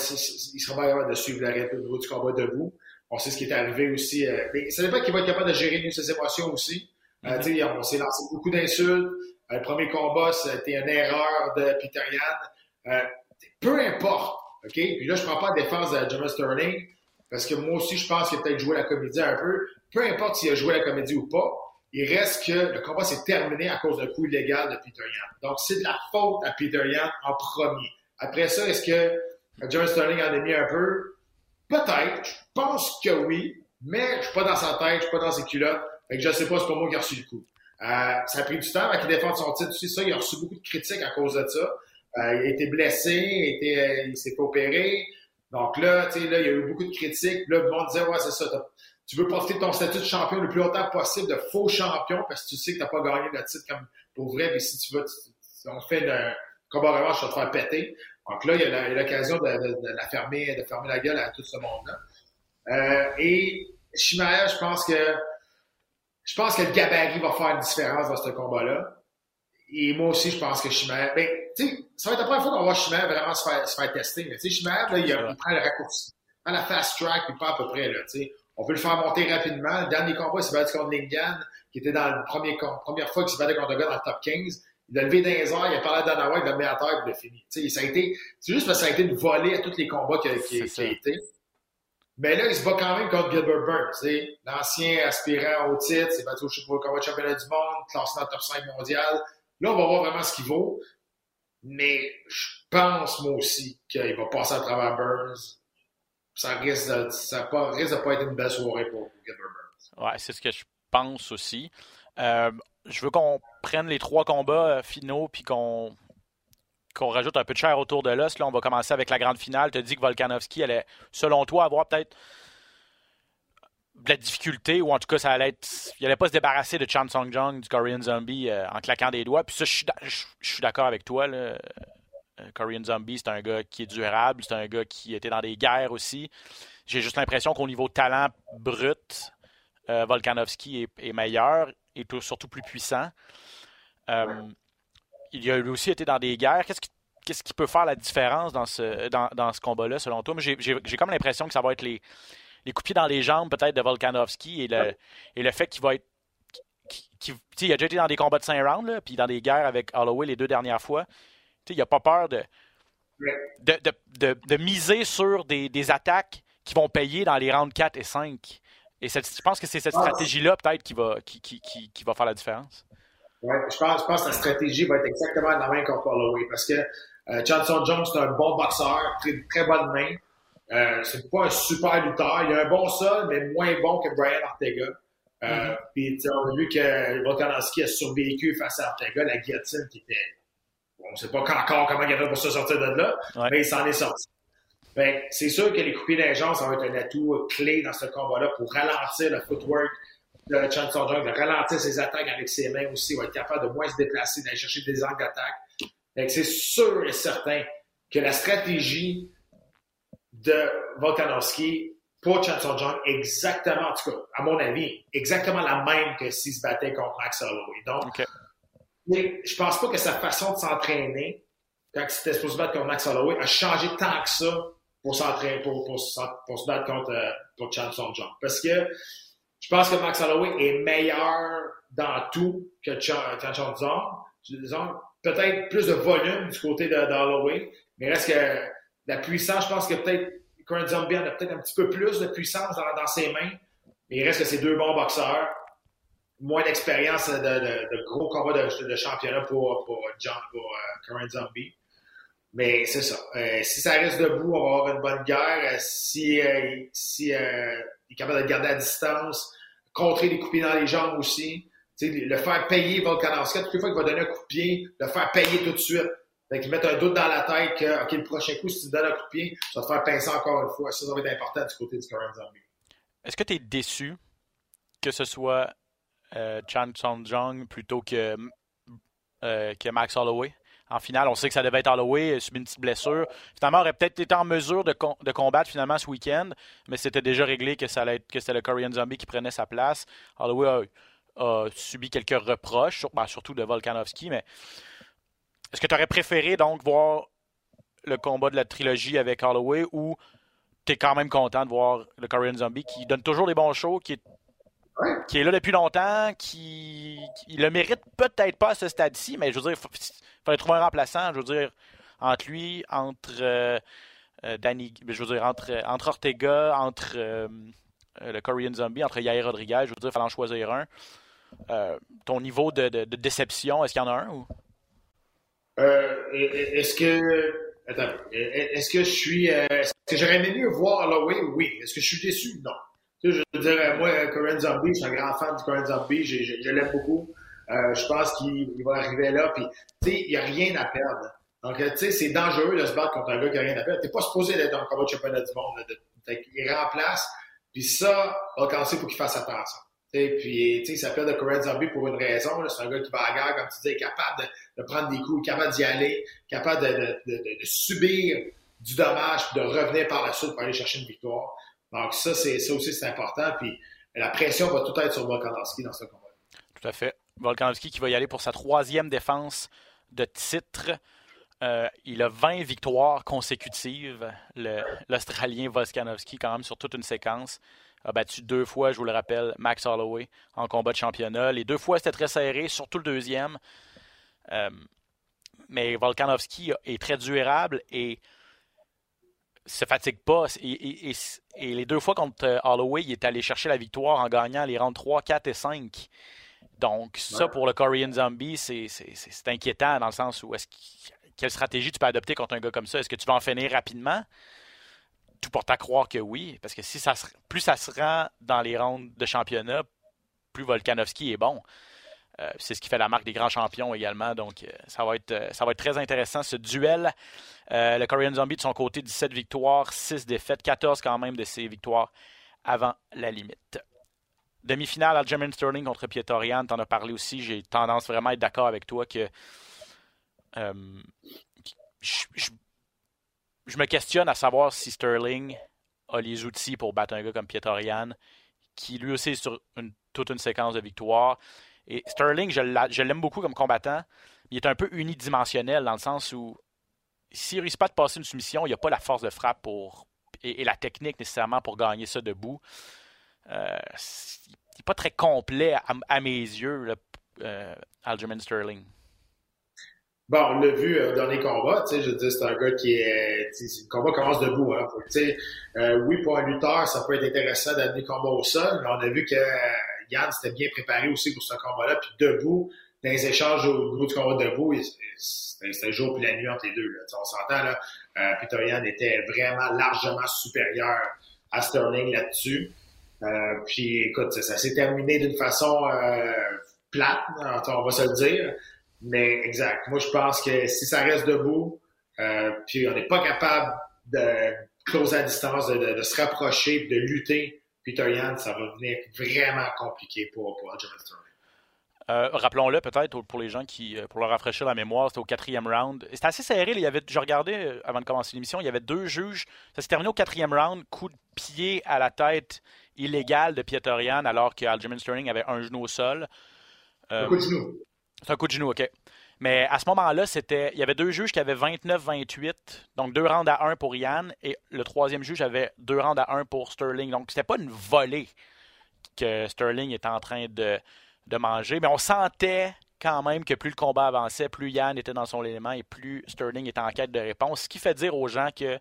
sera pas capable de suivre la rythme au niveau du combat debout. On sait ce qui est arrivé aussi. Euh, mais ça dépend qu'il va être capable de gérer ses émotions aussi. Euh, mm-hmm. On s'est lancé beaucoup d'insultes. Le premier combat, c'était une erreur de Peter Yan. peu importe. OK? Puis là, je prends pas la défense de Jamal Sterling. Parce que moi aussi, je pense qu'il a peut-être joué la comédie un peu. Peu importe s'il a joué la comédie ou pas, il reste que le combat s'est terminé à cause d'un coup illégal de Peter Yan. Donc, c'est de la faute à Peter Yan en premier. Après ça, est-ce que John Sterling en a mis un peu? Peut-être. Je pense que oui. Mais je suis pas dans sa tête, je suis pas dans ses culottes. Fait que je sais pas, c'est pas moi qui a reçu le coup. Euh, ça a pris du temps avant qu'il défende son titre. Tu sais, ça, il a reçu beaucoup de critiques à cause de ça. Euh, il a été blessé, il, était, il s'est opéré. Donc là, tu sais, là, il y a eu beaucoup de critiques. Là, le monde disait, ouais, c'est ça. Tu veux profiter de ton statut de champion le plus longtemps possible, de faux champion, parce que tu sais que tu n'as pas gagné le titre comme pour vrai. Mais si tu veux, si on fait un combat revanche, tu vas te faire péter. Donc là, il y a l'occasion de, la fermer, de fermer la gueule à tout ce monde-là. Euh, et Chimaev, je pense que je pense que le gabarit va faire une différence dans ce combat-là. Et moi aussi, je pense que Chimaev, ben, tu sais, ça va être la première fois qu'on voit Chimaev vraiment se faire, se faire tester. Tu sais, Chimaev, là, il, il, prend le raccourci. Il prend la fast track, puis pas à peu près, là, tu sais. On peut le faire monter rapidement. Le dernier combat, il s'est battu contre Lingan, qui était dans le premier, première fois qu'il s'est battu contre un gars dans le top 15. Il a levé dans les airs, il a parlé à Dana White, il l'a mis à terre, il a fini. Tu sais, ça a été, c'est juste parce que ça a été une volée à tous les combats qu'il qui, qui a été. Mais là, il se bat quand même contre Gilbert Burns, l'ancien aspirant au titre, s'est battu au combat de championnat du monde, classé dans le top 5 mondial. Là, on va voir vraiment ce qu'il vaut. Mais je pense, moi aussi, qu'il va passer à travers Burns. Ça risque de, ça pas, pas être une belle soirée pour Gilbert Burns. Ouais, c'est ce que je pense aussi. Euh, je veux qu'on prenne les trois combats euh, finaux puis qu'on qu'on rajoute un peu de chair autour de l'os. Là, on va commencer avec la grande finale. Tu as dit que Volkanovski allait, selon toi, avoir peut-être de la difficulté, ou en tout cas, ça allait être. Il allait pas se débarrasser de Chan Song Jong, du Korean Zombie, euh, en claquant des doigts. Puis ça, je suis d'accord avec toi. Là. Euh, Korean Zombie, c'est un gars qui est durable, c'est un gars qui était dans des guerres aussi. J'ai juste l'impression qu'au niveau talent brut, euh, Volkanovski est, meilleur et surtout plus puissant. Il a lui aussi été dans des guerres. Qu'est-ce qui, peut faire la différence dans ce, dans, ce combat-là, selon toi? J'ai comme l'impression que ça va être les, les coups dans les jambes peut-être de Volkanovski et le, et le fait qu'il va être. il a déjà été dans des combats de 5 rounds, là, puis dans des guerres avec Holloway les deux dernières fois. Il n'a pas peur de de, de, de, miser sur des, des, attaques qui vont payer dans les rounds 4 et 5. Et je pense que c'est cette stratégie-là peut-être qui va, qui, qui, qui, va faire la différence. Oui, je pense, je pense que la stratégie va être exactement la même contre Holloway parce que euh, Johnson Jones, c'est un bon boxeur, très, très bonne main. Euh, c'est pas un super lutteur. Il a un bon sol, mais moins bon que Brian Ortega. Euh, mm-hmm. Puis on a vu que Volkanovski a survécu face à Ortega, la guillotine qui était. On ne sait pas encore comment il a fait pour se sortir de là, mais il s'en est sorti. Ben, c'est sûr que les coupés d'agence ça va être un atout clé dans ce combat-là pour ralentir le footwork de Chan Jung de ralentir ses attaques avec ses mains aussi, va être capable de moins se déplacer, d'aller chercher des angles d'attaque. C'est sûr et certain que la stratégie de Volkanovski pour Chan Jung exactement, en tout cas, à mon avis, exactement la même que s'il se battait contre Max Holloway. Donc, OK. mais je pense pas que sa façon de s'entraîner, quand il était supposé se battre contre Max Holloway, a changé tant que ça pour s'entraîner, pour, pour, pour se battre contre, euh, contre Chan Jung. Parce que je pense que Max Holloway est meilleur dans tout que Chan, Chan Jung. Disons, peut-être plus de volume du côté de, de Holloway, mais reste que la puissance, je pense que peut-être Corinne Zombie en a peut-être un petit peu plus de puissance dans, ses mains, mais il reste que c'est deux bons boxeurs. Moins d'expérience de, gros combats de, championnat pour, pour, John, pour euh, Corinne Zombie. Mais c'est ça. Euh, si ça reste debout, on va avoir une bonne guerre. Euh, si euh, si euh, il est capable de garder à distance, contrer les coups dans les jambes aussi. Le faire payer Volkanovski, toutes les fois qu'il va donner un coup de pied, le faire payer tout de suite. Fait qu'il mette un doute dans la tête que, le prochain coup, si tu donnes un coup de pied, tu vas te faire pincer encore une fois. Ça, ça va être important du côté du Corinne Zombie. Est-ce que tu es déçu que ce soit euh, Chan Sung Jung plutôt que, euh, que Max Holloway? En finale, on sait que ça devait être Holloway, a subi une petite blessure. Finalement, aurait peut-être été en mesure de, de combattre finalement ce week-end, mais c'était déjà réglé que, ça allait que c'était le Korean Zombie qui prenait sa place. Holloway a, subi quelques reproches, ben, surtout de Volkanovski, mais est-ce que tu aurais préféré donc voir le combat de la trilogie avec Holloway ou tu quand même content de voir le Korean Zombie qui donne toujours des bons shows, qui est, là depuis longtemps, qui, le mérite peut-être pas à ce stade-ci, mais je veux dire, il fallait trouver un remplaçant, je veux dire, entre lui, entre euh, euh, Danny, je veux dire, entre, Ortega, entre euh, le Korean Zombie, entre Yair Rodriguez, je veux dire, il fallait en choisir un. Ton niveau de déception, est-ce qu'il y en a un ou? Euh, est-ce que. Attends. Est-ce que je suis. euh, Est-ce que j'aurais aimé mieux voir Holloway? Oui. Est-ce que je suis déçu? Non. Tu sais, je veux dire, euh, moi, Corinne Zombie, je suis un grand fan du Corinne Zombie. Je, l'aime beaucoup. Euh, je pense qu'il il va arriver là. Puis, tu sais, il n'y a rien à perdre. Donc, tu sais, c'est dangereux de se battre contre un gars qui n'a rien à perdre. T'es pas supposé être dans le combat de championnat du monde. là, de- fait qu'il remplace. Puis ça, Volkanovski, il faut qu'il fasse attention. Puis, tu sais, il s'appelle de Corinne Zombie pour une raison. C'est un gars qui va à la guerre, comme tu dis, capable de, prendre des coups, capable d'y aller, capable de, subir du dommage, puis de revenir par la suite pour aller chercher une victoire. Donc ça, c'est ça aussi, c'est important. Puis la pression va tout être sur Volkanovski dans ce combat. Tout à fait. Volkanovski qui va y aller pour sa troisième défense de titre. Euh, il a 20 victoires consécutives, l'Australien Volkanovski, quand même, sur toute une séquence. A battu deux fois, je vous le rappelle, Max Holloway en combat de championnat. Les deux fois, c'était très serré, surtout le deuxième. Euh, mais Volkanovski est très durable et se fatigue pas. Et, et- et- et les deux fois contre euh, Holloway, il est allé chercher la victoire en gagnant les rounds 3, 4 et 5. Donc, ça, pour le Korean Zombie, c'est inquiétant dans le sens où est-ce quelle stratégie tu peux adopter contre un gars comme ça? Est-ce que tu vas en finir rapidement? Tout porte à croire que oui, parce que plus ça se rend dans les rounds de championnat, plus Volkanovski est bon. Euh, c'est ce qui fait la marque des grands champions également. Donc, euh, ça, va être, euh, ça va être très intéressant ce duel. Le Korean Zombie, de son côté, 17 victoires, 6 défaites, 14 quand même de ses victoires avant la limite. Demi-finale, Aljamain Sterling contre Pietorian, t'en as parlé aussi. J'ai tendance vraiment à être d'accord avec toi que je- je me questionne à savoir si Sterling a les outils pour battre un gars comme Pietorian, qui lui aussi est sur toute une séquence de victoires. Et Sterling, je l'a- je l'aime beaucoup comme combattant. Il est un peu unidimensionnel dans le sens où s'il ne réussit pas de passer une soumission, il n'a pas la force de frappe pour, et, la technique nécessairement pour gagner ça debout. Euh, il n'est pas très complet à, mes yeux, euh, Aljamain Sterling. Bon, on l'a vu euh, dans les combats, tu sais, je veux dire, c'est un gars qui est, le combat commence debout, hein, tu sais, euh, oui, pour un lutteur, ça peut être intéressant d'amener le combat au sol, mais on a vu que euh, Yann s'était bien préparé aussi pour ce combat-là, puis debout, dans les échanges au niveau du combat debout, c'était le jour puis la nuit entre les deux, là, on s'entend, là, euh, Peter Yan était vraiment largement supérieur à Sterling là-dessus, euh, puis écoute, ça, ça s'est terminé d'une façon euh, plate, hein, on va se le dire, mais exact. Moi, je pense que si ça reste debout, euh, puis on n'est pas capable de closer à distance, de, de- de se rapprocher, de lutter Peter Yan, ça va devenir vraiment compliqué pour, pour Aljamain Sterling. Euh, rappelons-le peut-être pour les gens qui, euh, pour leur rafraîchir la mémoire, c'était au quatrième round. C'était assez serré. Il y avait, je regardais avant de commencer l'émission, il y avait deux juges. Ça s'est terminé au quatrième round, coup de pied à la tête illégal de Pietorian, alors que Aljamain Sterling avait un genou au sol. un coup de genou. C'est un coup de genou, OK. Mais à ce moment-là, c'était, il y avait deux juges qui avaient 29-28, donc deux rounds à un pour Yann, et le troisième juge avait deux rounds à un pour Sterling. Donc, c'était pas une volée que Sterling était en train de, manger, mais on sentait quand même que plus le combat avançait, plus Yann était dans son élément et plus Sterling était en quête de réponse. Ce qui fait dire aux gens que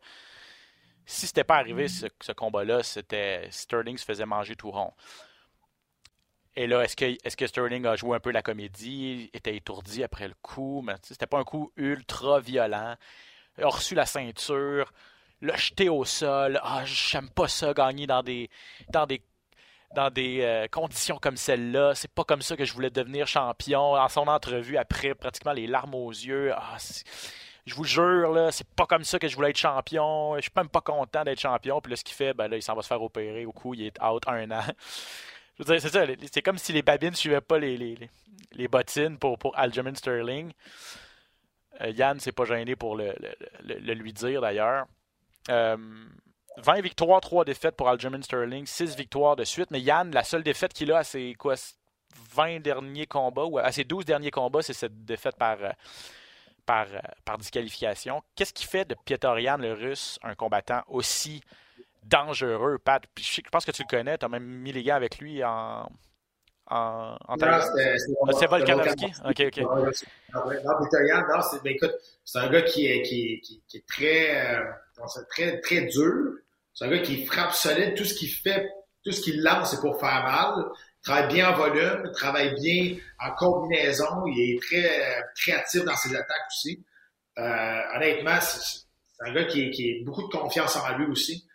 si c'était pas arrivé ce, ce combat-là, c'était Sterling se faisait manger tout rond. Et là, est-ce que, Sterling a joué un peu la comédie, était étourdi après le coup, mais c'était pas un coup ultra violent. Il a reçu la ceinture, l'a jeté au sol. Ah, j'aime pas ça, gagner dans des euh, conditions comme celle-là. C'est pas comme ça que je voulais devenir champion. En son entrevue, après, pratiquement les larmes aux yeux. Ah, je vous jure, là, c'est pas comme ça que je voulais être champion. Je suis même pas content d'être champion. Puis là, ce qu'il fait, ben là, il s'en va se faire opérer au coup, il est out un an c'est ça, c'est comme si les babines ne suivaient pas les, les, les, bottines pour, pour Sterling. Euh, Yann s'est pas gêné pour le, le, lui dire d'ailleurs. 20 euh, victoires, 3 défaites pour Aljamain Sterling, 6 victoires de suite. Mais Yann, la seule défaite qu'il a à ses quoi, 20 derniers combats, ou à ses 12 derniers combats, c'est cette défaite par, euh, par, par disqualification. Qu'est-ce qui fait de Yann, le russe, un combattant aussi dangereux, Pat. je pense que tu le connais, tu as même mis les gars avec lui en. En, en c'est Volkanovski? Ok, ok. Non, non, c'est, ben, écoute, c'est un gars qui est, qui, qui, qui est très, euh, très, très dur. C'est un gars qui frappe solide. Tout ce qu'il fait, tout ce qu'il lance, c'est pour faire mal. Il travaille bien en volume, il travaille bien en combinaison. Il est très euh, créatif dans ses attaques aussi. Euh, honnêtement, c'est, un gars qui, qui a beaucoup de confiance en lui aussi.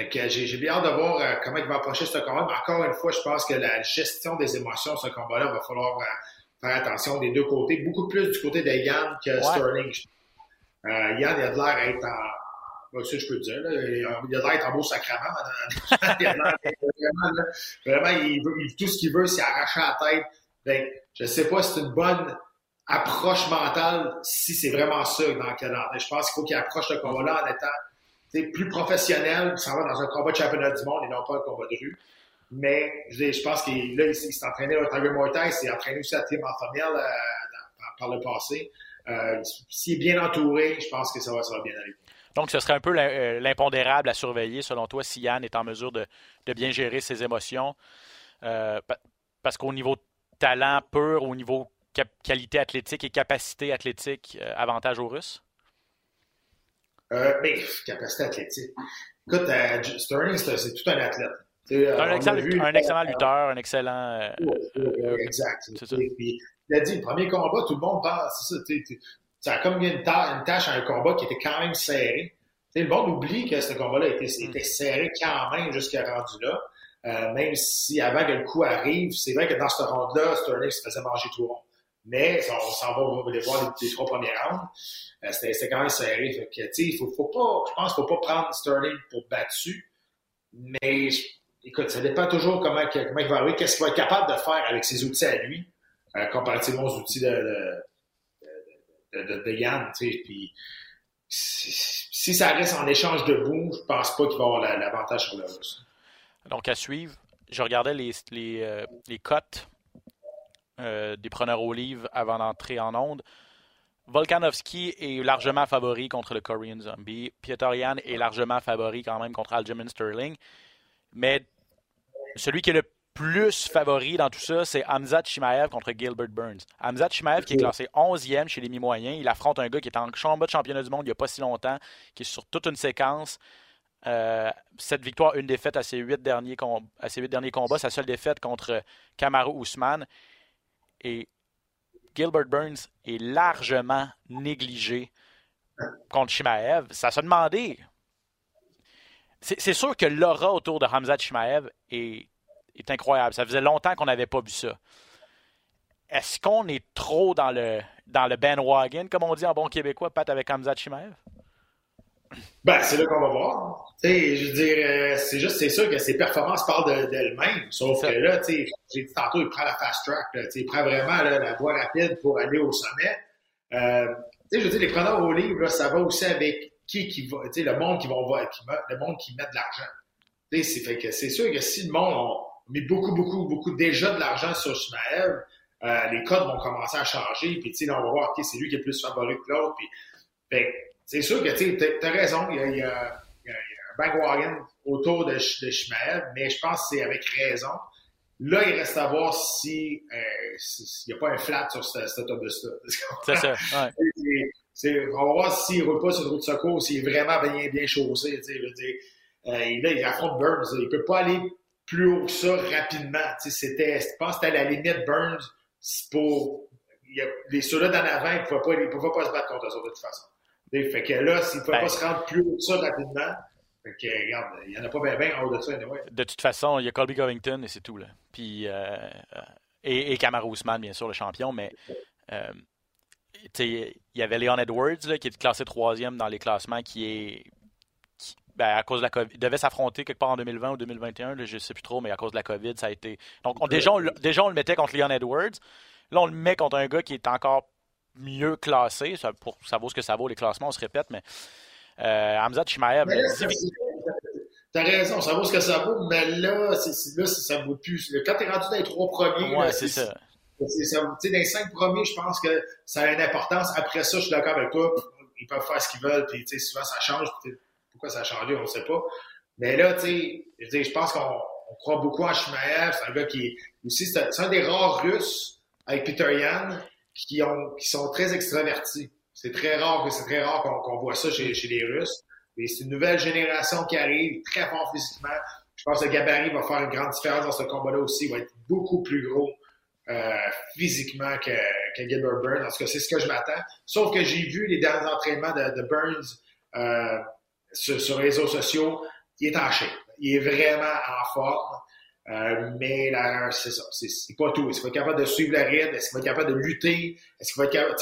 Fait que j'ai bien hâte de voir euh, comment il va approcher ce combat. Mais encore une fois, je pense que la gestion des émotions, ce combat-là, va falloir euh, faire attention des deux côtés. Beaucoup plus du côté de Yann que Sterling. Euh, Yann, il a de l'air être en. Ben, ça, je peux le dire. Là. Il a de l'air être en beau sacrament. (laughs) vraiment, vraiment, il veut, tout ce qu'il veut, c'est arracher la tête. Ben, je ne sais pas si c'est une bonne approche mentale, si c'est vraiment ça dans le calendrier. Je pense qu'il faut qu'il approche le combat-là en étant plus professionnel, ça va dans un combat de championnat du monde et non pas un combat de rue. Mais je, pense qu'il là, il s'est entraîné au Tiger Muay il s'est entraîné aussi à Anthoniel euh, par, le passé. Euh, S'il est bien entouré, je pense que ça va, ça bien aller. Donc, ce serait un peu euh, l'impondérable à surveiller, selon toi, si Yann est en mesure de, bien gérer ses émotions. Parce qu'au niveau talent pur, au niveau qualité athlétique et capacité athlétique, avantage aux Russes? Euh, mais capacité athlétique. Écoute, euh, Sterling, c'est tout un athlète. Euh, un, excellent, un, excellent lutteur, un excellent. Euh, exact. Puis, il a dit, le premier combat, tout le monde pense, c'est ça. Ça a comme une, une tâche à un combat qui était quand même serré. T'sais, le monde oublie que ce combat-là était, mm. était, serré quand même jusqu'à rendu là. Euh, même si avant que le coup arrive, c'est vrai que dans ce round-là, Sterling se faisait manger tout rond. Mais on s'en va, les voir les, trois premiers rounds. Euh, c'était quand même serré. Faut, faut pas, je pense qu'il ne faut pas prendre Sterling pour battu. Mais écoute, ça dépend toujours comment, il va arriver, qu'est-ce qu'il va être capable de faire avec ses outils à lui, euh, comparativement aux outils de, de, de, de Yann. Puis, si ça reste en échange debout, je pense pas qu'il va avoir l'avantage sur le russe. Donc, à suivre, je regardais les, les, euh, les cotes euh, des preneurs au livre avant d'entrer en onde. Volkanovski est largement favori contre le Korean Zombie. Yan est largement favori quand même contre Aljamain Sterling. Mais celui qui est le plus favori dans tout ça, c'est Hamzat Shimaev contre Gilbert Burns. Hamzat Shimaev qui est classé 11e chez les mi-moyens. Il affronte un gars qui est en combat de championnat du monde il n'y a pas si longtemps, qui est sur toute une séquence. Euh, cette victoire, une défaite à ses huit derniers, à ses huit derniers combats, sa seule défaite contre Kamaru Ousmane. Et Gilbert Burns est largement négligé contre Shimaev. Ça se demandait. C'est sûr que l'aura autour de Hamzat Shimaev est, incroyable. Ça faisait longtemps qu'on n'avait pas vu ça. Est-ce qu'on est trop dans le, dans le bandwagon, comme on dit en bon québécois, Pat, avec Hamzat Shimaev? Ben, c'est là qu'on va voir. je veux dire, euh, c'est juste, c'est sûr que ses performances parlent d'elles-mêmes. Sauf que là, j'ai dit tantôt, il prend la fast track. Là, il prend vraiment là, la voie rapide pour aller au sommet. Euh, tu sais, je veux dire, les preneurs au livre, là, ça va aussi avec qui qui va, le monde qui va, qui, le monde qui met de l'argent. C'est fait que c'est sûr que si le monde a mis beaucoup, beaucoup, beaucoup déjà de l'argent sur Shmaev, euh, les codes vont commencer à changer. Puis, tu sais, on va voir, OK, c'est lui qui est plus favori que l'autre. Puis, c'est sûr que tu as raison, il y a, il y a, il y a un autour de, de mais je pense que c'est avec raison. Là, il reste à voir euh, s'il n'y a pas un flat sur cet, autobus-là. (laughs) C'est ça. Ouais. on va voir s'il ne roule pas sur une route de secours, s'il est vraiment bien, bien chaussé. Je veux dire, euh, là, il affronte Burns. Il ne peut pas aller plus haut que ça rapidement. C'était, je pense que c'était à la limite Burns pour. Il y a, les ceux-là d'en avant, ils ne pouvaient, pas, pouvaient pas se battre contre eux de toute façon. Fait que là, s'il ne peut ben, pas se rendre plus haut que ça rapidement, fait que, regarde, il n'y en a pas bien bien en haut de ça. Anyway. De toute façon, il y a Colby Covington et c'est tout. Là. Puis, euh, euh et, et Kamara Ousmane, bien sûr, le champion, mais euh, il y avait Leon Edwards là, qui est classé troisième dans les classements, qui est. ben, à cause de la COVID, il devait s'affronter quelque part en 2020 ou 2021, là, je ne sais plus trop, mais à cause de la COVID, ça a été. Donc, déjà, on, déjà, on le mettait contre Leon Edwards. Là, on le met contre un gars qui est encore mieux classé. Ça, pour, ça vaut ce que ça vaut, les classements, on se répète, mais euh, Hamza Chimaev. T'as raison, ça vaut ce que ça vaut, mais là, c'est, là ça vaut plus. Quand t'es rendu dans les trois premiers, ouais, c'est, ça. ça dans les cinq premiers, je pense que ça a une importance. Après ça, je suis d'accord avec toi. Ils peuvent faire ce qu'ils veulent, puis souvent ça change. Pourquoi ça a changé, on ne sait pas. Mais là, tu sais, je pense qu'on croit beaucoup en Shimaev. C'est un gars qui est aussi, c'est un, des rares Russes avec Peter Yan qui, ont, qui sont très extravertis. C'est très rare, c'est très rare qu'on voit ça chez, chez les Russes. Et c'est une nouvelle génération qui arrive, très fort physiquement. Je pense que gabarit va faire une grande différence dans ce combat-là aussi. Il va être beaucoup plus gros euh, physiquement que, que Gilbert Burns. En tout cas, c'est ce que je m'attends. Sauf que j'ai vu les derniers entraînements de, de Burns euh, sur, sur, les réseaux sociaux. Il est en shape. Il est vraiment en forme. Euh, mais là, c'est ça. C'est pas tout. Est-ce qu'il va être capable de suivre le rythme? Est-ce qu'il va être capable de lutter? Est-ce qu'il va être capable.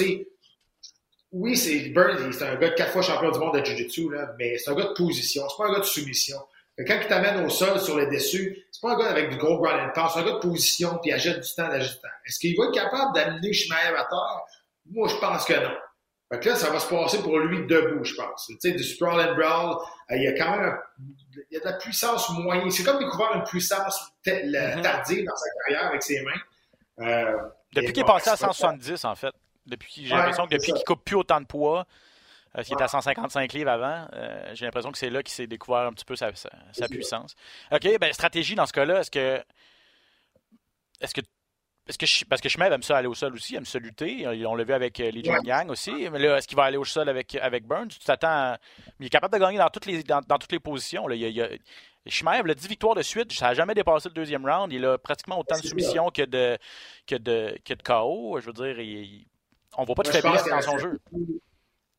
Oui, c'est Burns, c'est un gars de quatre fois champion du monde de Jiu-Jitsu, mais c'est un gars de position, c'est pas un gars de soumission. Quand il t'amène au sol sur le dessus, c'est pas un gars avec du gros ground and c'est un gars de position il achète du temps, temps. Est-ce qu'il va être capable d'amener Shimaev à terre? Moi, je pense que non. Fait que là, ça va se passer pour lui debout, je pense. Tu sais, du sprawl and brawl, euh, il y a quand même il y a de la puissance moyenne. C'est comme découvrir une puissance mm-hmm. tardive dans sa carrière avec ses mains. Euh, Depuis qu'il est passé à 170, en fait. Depuis, j'ai l'impression que depuis qu'il coupe plus autant de poids, euh, qu'il était à 155 livres avant, euh, j'ai l'impression que c'est là qu'il s'est découvert un petit peu sa, puissance. OK, ben stratégie dans ce cas-là, est-ce que est-ce que est-ce que parce que aime ça aller au sol aussi, aime ça lutter. On l'a vu avec euh, Lee Yang aussi. Mais là, est-ce qu'il va aller au sol avec, avec Burns? Tu t'attends. Il est capable de gagner dans toutes les, dans, toutes les positions. Là. Il, a 10 victoires de suite. Ça n'a jamais dépassé le deuxième round. Il a pratiquement autant de soumissions que de, que, de, que de KO. Je veux dire, il, on ne voit pas de faiblesse dans son jeu.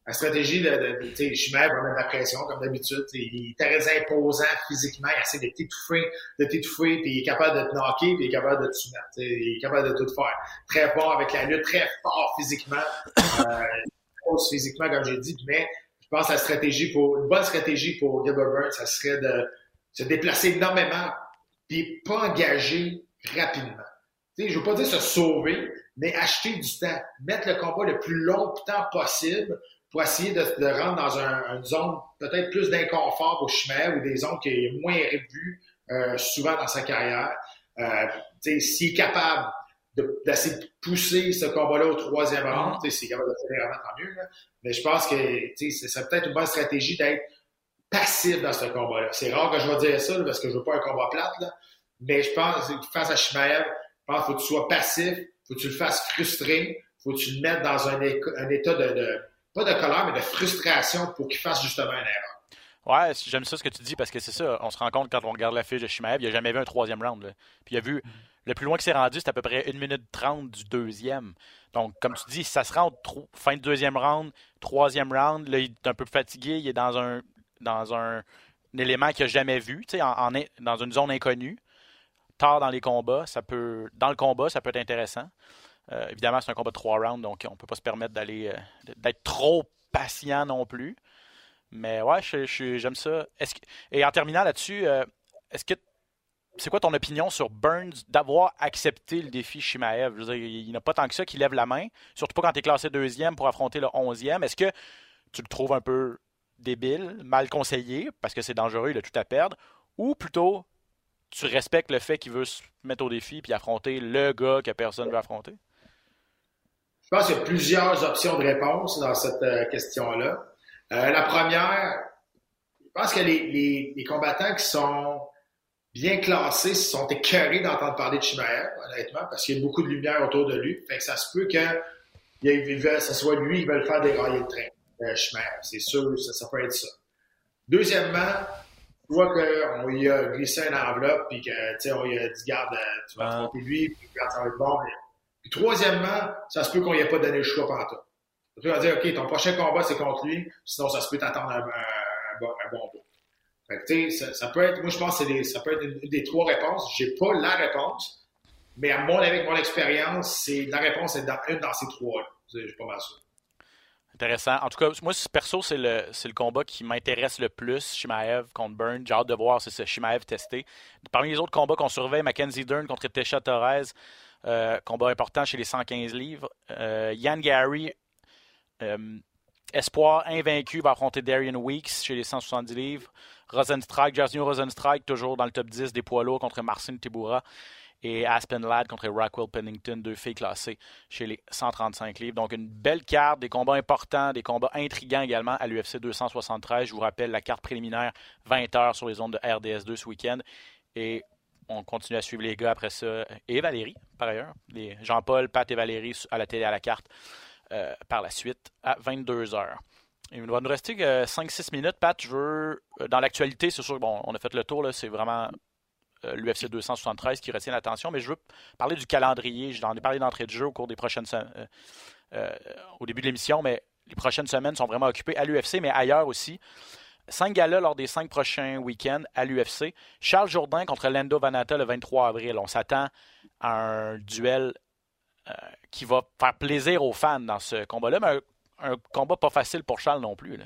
La stratégie de, de, tu sais, Chimère va mettre la pression, comme d'habitude. Il est très imposant physiquement. Il essaie de t'étouffer, de t'étouffer, puis il est capable de te knocker, puis il est capable de te soumettre. Il est capable de tout faire. Très fort avec la lutte, très fort physiquement. euh, physiquement, comme j'ai dit. Mais je pense que la stratégie pour, une bonne stratégie pour Gilbert Burns, ça serait de se déplacer énormément, puis pas engager rapidement. Je ne veux pas dire se sauver, mais acheter du temps, mettre le combat le plus longtemps possible pour essayer de, de rentrer dans un, une zone peut-être plus d'inconfort au chemin ou des zones qu'il est moins revues euh, souvent dans sa carrière. Euh, S'il est capable d'essayer de, pousser ce combat-là au troisième round, mm-hmm. s'il est capable de faire vraiment tant mieux. Là. Mais je pense que c'est peut-être une bonne stratégie d'être passif dans ce combat-là. C'est rare que je vais dire ça parce que je veux pas un combat plate, là. mais je pense que face à Shimaev, je pense qu'il faut que tu sois passif, faut que tu le fasses frustrer, faut que tu le mettes dans un, un état de, de, pas de colère, mais de frustration pour qu'il fasse justement une erreur. Ouais, j'aime ça ce que tu dis parce que c'est ça. On se rend compte quand on regarde la fiche de Shimaev, il n'a jamais vu un troisième round. Là. Puis il a vu le plus loin que c'est rendu, c'est à peu près 1 minute 30 du deuxième. Donc, comme tu dis, ça se rend fin de deuxième round, troisième round, là, il est un peu fatigué, il est dans un dans un, élément qu'il n'a jamais vu, en, dans une zone inconnue. Tard dans les combats, ça peut. Dans le combat, ça peut être intéressant. Euh, évidemment, c'est un combat de trois rounds, donc on ne peut pas se permettre d'aller euh, d'être trop patient non plus. Mais ouais, j'aime ça. et en terminant là-dessus, euh, est-ce que c'est quoi ton opinion sur Burns d'avoir accepté le défi Shimaev? Je veux dire, il n'a pas tant que ça qui lève la main, surtout pas quand tu es classé deuxième pour affronter le onzième. Est-ce que tu le trouves un peu débile, mal conseillé, parce que c'est dangereux, il a tout à perdre, ou plutôt tu respectes le fait qu'il veut se mettre au défi puis affronter le gars que personne ne veut affronter? Je pense qu'il y a plusieurs options de réponse dans cette euh, question-là. Euh, la première, je pense que les, les, combattants qui sont bien classés sont écœurés d'entendre parler de Chimaev, honnêtement, parce qu'il y a beaucoup de lumière autour de lui. Fait que ça se peut que ce soit lui qui veut faire dérailler le train. Euh, c'est sûr, ça, ça peut être ça. Deuxièmement, tu vois qu'on lui a glissé une enveloppe, puis que, tu sais, on lui a dit, garde, euh, tu vas affronter lui, puis ça va être bon. Puis troisièmement, ça se peut qu'on lui ait pas donné le choix pendant tout. Tu vas dire, OK, ton prochain combat, c'est contre lui, sinon ça se peut t'attendre un, un, bon, un. Fait que, ça, ça peut être, moi, je pense que ça peut être une, des trois réponses. J'ai pas la réponse, mais à mon avec mon expérience, c'est la réponse est dans une dans ces trois-là. J'ai pas mal sûr. Intéressant. En tout cas, moi, perso, c'est le, combat qui m'intéresse le plus, Shimaev contre Burn. J'ai hâte de voir si c'est Shimaev testé. Parmi les autres combats qu'on surveille, Mackenzie Dern contre Tesha Torres, combat important chez les 115 livres. Euh, Yann Gary, euh, espoir invaincu, va affronter Darian Weeks chez les 170 livres. Rosenstrike, Jason Rosenstrike, toujours dans le top 10 des poids lourds contre Marcin Tibura. Et Aspen Ladd contre Rockwell Pennington, deux filles classées chez les 135 livres. Donc une belle carte, des combats importants, des combats intrigants également à l'UFC 273. Je vous rappelle la carte préliminaire 20 heures sur les ondes de RDS2 ce week-end. Et on continue à suivre les gars après ça. Et Valérie, par ailleurs. Jean-Paul, Pat et Valérie à la télé à la carte euh, par la suite à 22 heures. Il va nous rester 5-6 minutes. Pat, je veux. Euh, dans l'actualité, c'est sûr, bon, on a fait le tour, c'est vraiment euh, l'UFC 273 qui retient l'attention, mais je veux parler du calendrier. J'en ai parlé d'entrée de jeu au cours des prochaines au début de l'émission, mais les prochaines semaines sont vraiment occupées à l'UFC, mais ailleurs aussi. Cinq galas lors des cinq prochains week-ends à l'UFC. Charles Jourdain contre Lando Vanata le 23 avril. On s'attend à un duel qui va faire plaisir aux fans dans ce combat-là, mais un combat pas facile pour Charles non plus.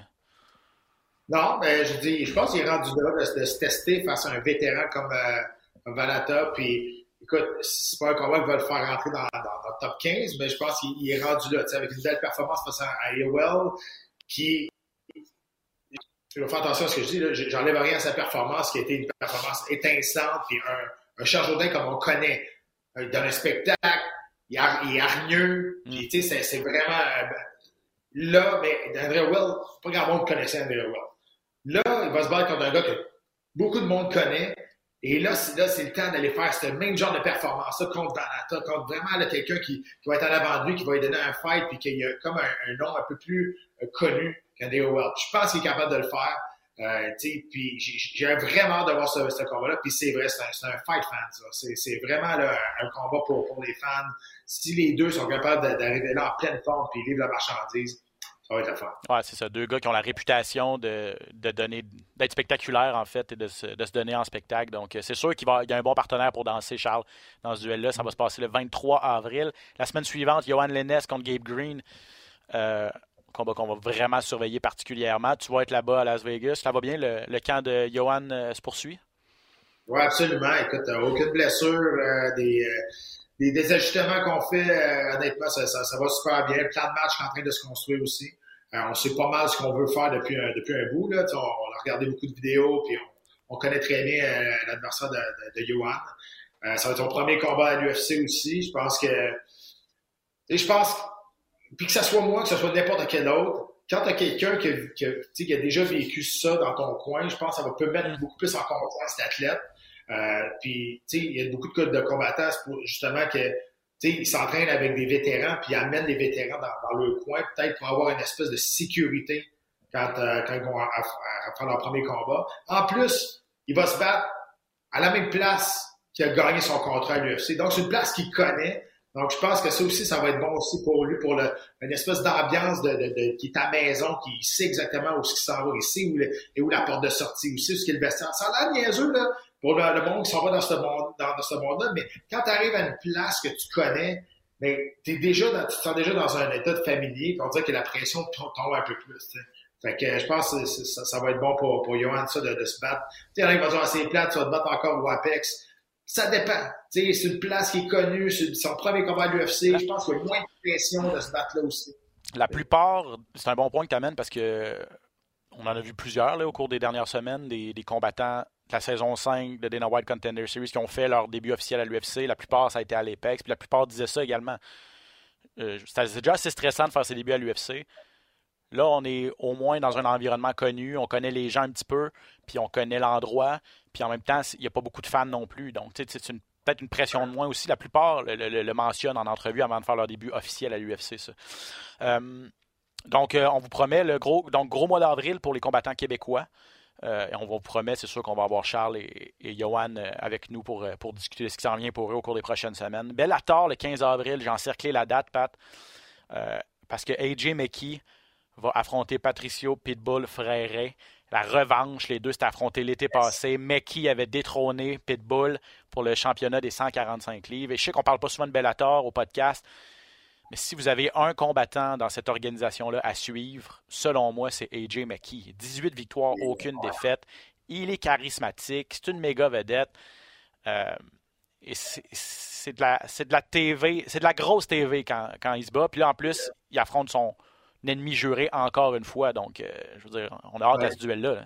Non, mais je dis, je pense qu'il est rendu là de, se tester face à un vétéran comme, euh, Valata. Puis, écoute, c'est pas un combat qui va le faire rentrer dans, le top 15, mais je pense qu'il est rendu là, avec une belle performance face à AOL, qui. Je vais faire attention à ce que je dis, j'enlève rien à sa performance, qui a été une performance étincelante, puis un, un Charles comme on connaît. Euh, dans un spectacle, il est, hargneux, puis tu sais, c'est vraiment. Euh, Là, ben, André Will, pas grand monde connaissait André Will. Là, il va se battre contre un gars que beaucoup de monde connaît. Et là, c'est, le temps d'aller faire ce même genre de performance-là contre Banata, contre vraiment quelqu'un qui, qui, va être en avant de lui, qui va lui donner un fight, puis qu'il y a comme un, nom un peu plus euh, connu Je pense qu'il est capable de le faire. Euh, puis j'ai vraiment hâte de voir ce, combat-là. Puis c'est vrai, c'est un, fight fan. C'est, vraiment un combat pour, les fans. Si les deux sont capables d'arriver là en pleine forme puis vivre la marchandise, ça va être la fin. Ouais, c'est ça. Deux gars qui ont la réputation de, donner d'être spectaculaires en fait et de se, donner en spectacle. Donc c'est sûr qu'il y a un bon partenaire pour danser, Charles, dans ce duel-là. Ça va se passer le 23 avril. La semaine suivante, Johan Lennes contre Gabe Green. Euh, combat qu'on va vraiment surveiller particulièrement. Tu vas être là-bas à Las Vegas. Ça va bien? Le, camp de Johan euh, se poursuit? Oui, absolument. Écoute, aucune blessure, euh, des, euh, ajustements qu'on fait, honnêtement, ça, ça, va super bien. Le plan de match est en train de se construire aussi. on sait pas mal ce qu'on veut faire depuis un, bout. Là. On, a regardé beaucoup de vidéos, puis on, connaît très bien l'adversaire de, de, Johan. ça va être son premier combat à l'UFC aussi. Je pense que. Je pense puis que ce soit moi, que ce soit n'importe quel autre, quand tu as quelqu'un qui, a déjà vécu ça dans ton coin, je pense que ça va peut mettre beaucoup plus en confiance l'athlète. Euh, puis, tu sais, il y a beaucoup de codes de combattants pour justement que ils s'entraînent avec des vétérans, puis ils amènent des vétérans dans, dans leur coin, peut-être pour avoir une espèce de sécurité quand, euh, quand ils vont faire leur premier combat. En plus, il va se battre à la même place qu'il a gagné son contrat à l'UFC. Donc, c'est une place qu'il connaît. Donc, je pense que ça aussi, ça va être bon aussi pour lui, pour le, une espèce d'ambiance de, de, de, qui est à maison, qui sait exactement où il s'en va, sait où, le, et où la porte de sortie, sait où est le vestiaire. Ça a l'air niaiseux, là, pour le, monde qui s'en va dans ce monde, dans, ce monde-là, mais quand tu arrives à une place que tu connais, mais ben, es déjà dans, tu te sens déjà dans un état de familier, on dirait que la pression tombe un peu plus. Fait que je pense que ça, va être bon pour, pour Johan, ça, de, de se battre. Tu sais, il y en a qui vont dire, ah, c'est plate, tu vas te battre encore au Apex. Ça dépend. C'est une place qui est connue, c'est son premier combat à l'UFC. Je pense qu'il y a moins de pression de se battre là aussi. La plupart, c'est un bon point que tu amènes parce que on en a vu plusieurs là, au cours des dernières semaines, des, des combattants de la saison 5 de Dana White Contender Series qui ont fait leur début officiel à l'UFC. La plupart, ça a été à l'Apex. Puis la plupart disaient ça également. Euh, c'est déjà assez stressant de faire ses débuts à l'UFC. Là, on est au moins dans un environnement connu, on connaît les gens un petit peu, puis on connaît l'endroit, puis en même temps, il n'y a pas beaucoup de fans non plus. Donc, c'est peut-être une pression de moins aussi. La plupart le, mentionnent en entrevue avant de faire leur début officiel à l'UFC. Euh, donc, euh, on vous promet le gros, donc, gros mois d'avril pour les combattants québécois. Euh, et on vous promet, c'est sûr qu'on va avoir Charles et, Johan avec nous pour, pour discuter de ce qui s'en vient pour eux au cours des prochaines semaines. Bellator, le 15 avril, j'ai encerclé la date, Pat, parce que AJ McKee va affronter Patricio Pitbull Frère. La revanche, les deux s'étaient affrontés l'été passé. Meki avait détrôné Pitbull pour le championnat des 145 livres? Et je sais qu'on parle pas souvent de Bellator au podcast, mais si vous avez un combattant dans cette organisation-là à suivre, selon moi, c'est AJ McKee. 18 victoires, aucune défaite. Il est charismatique, c'est une méga vedette. Euh, et c'est de, la, de la TV, c'est de la grosse TV quand, quand il se bat. Puis là, en plus, il affronte son, ennemi juré encore une fois. Donc, euh, je veux dire, on a hâte à ce duel-là.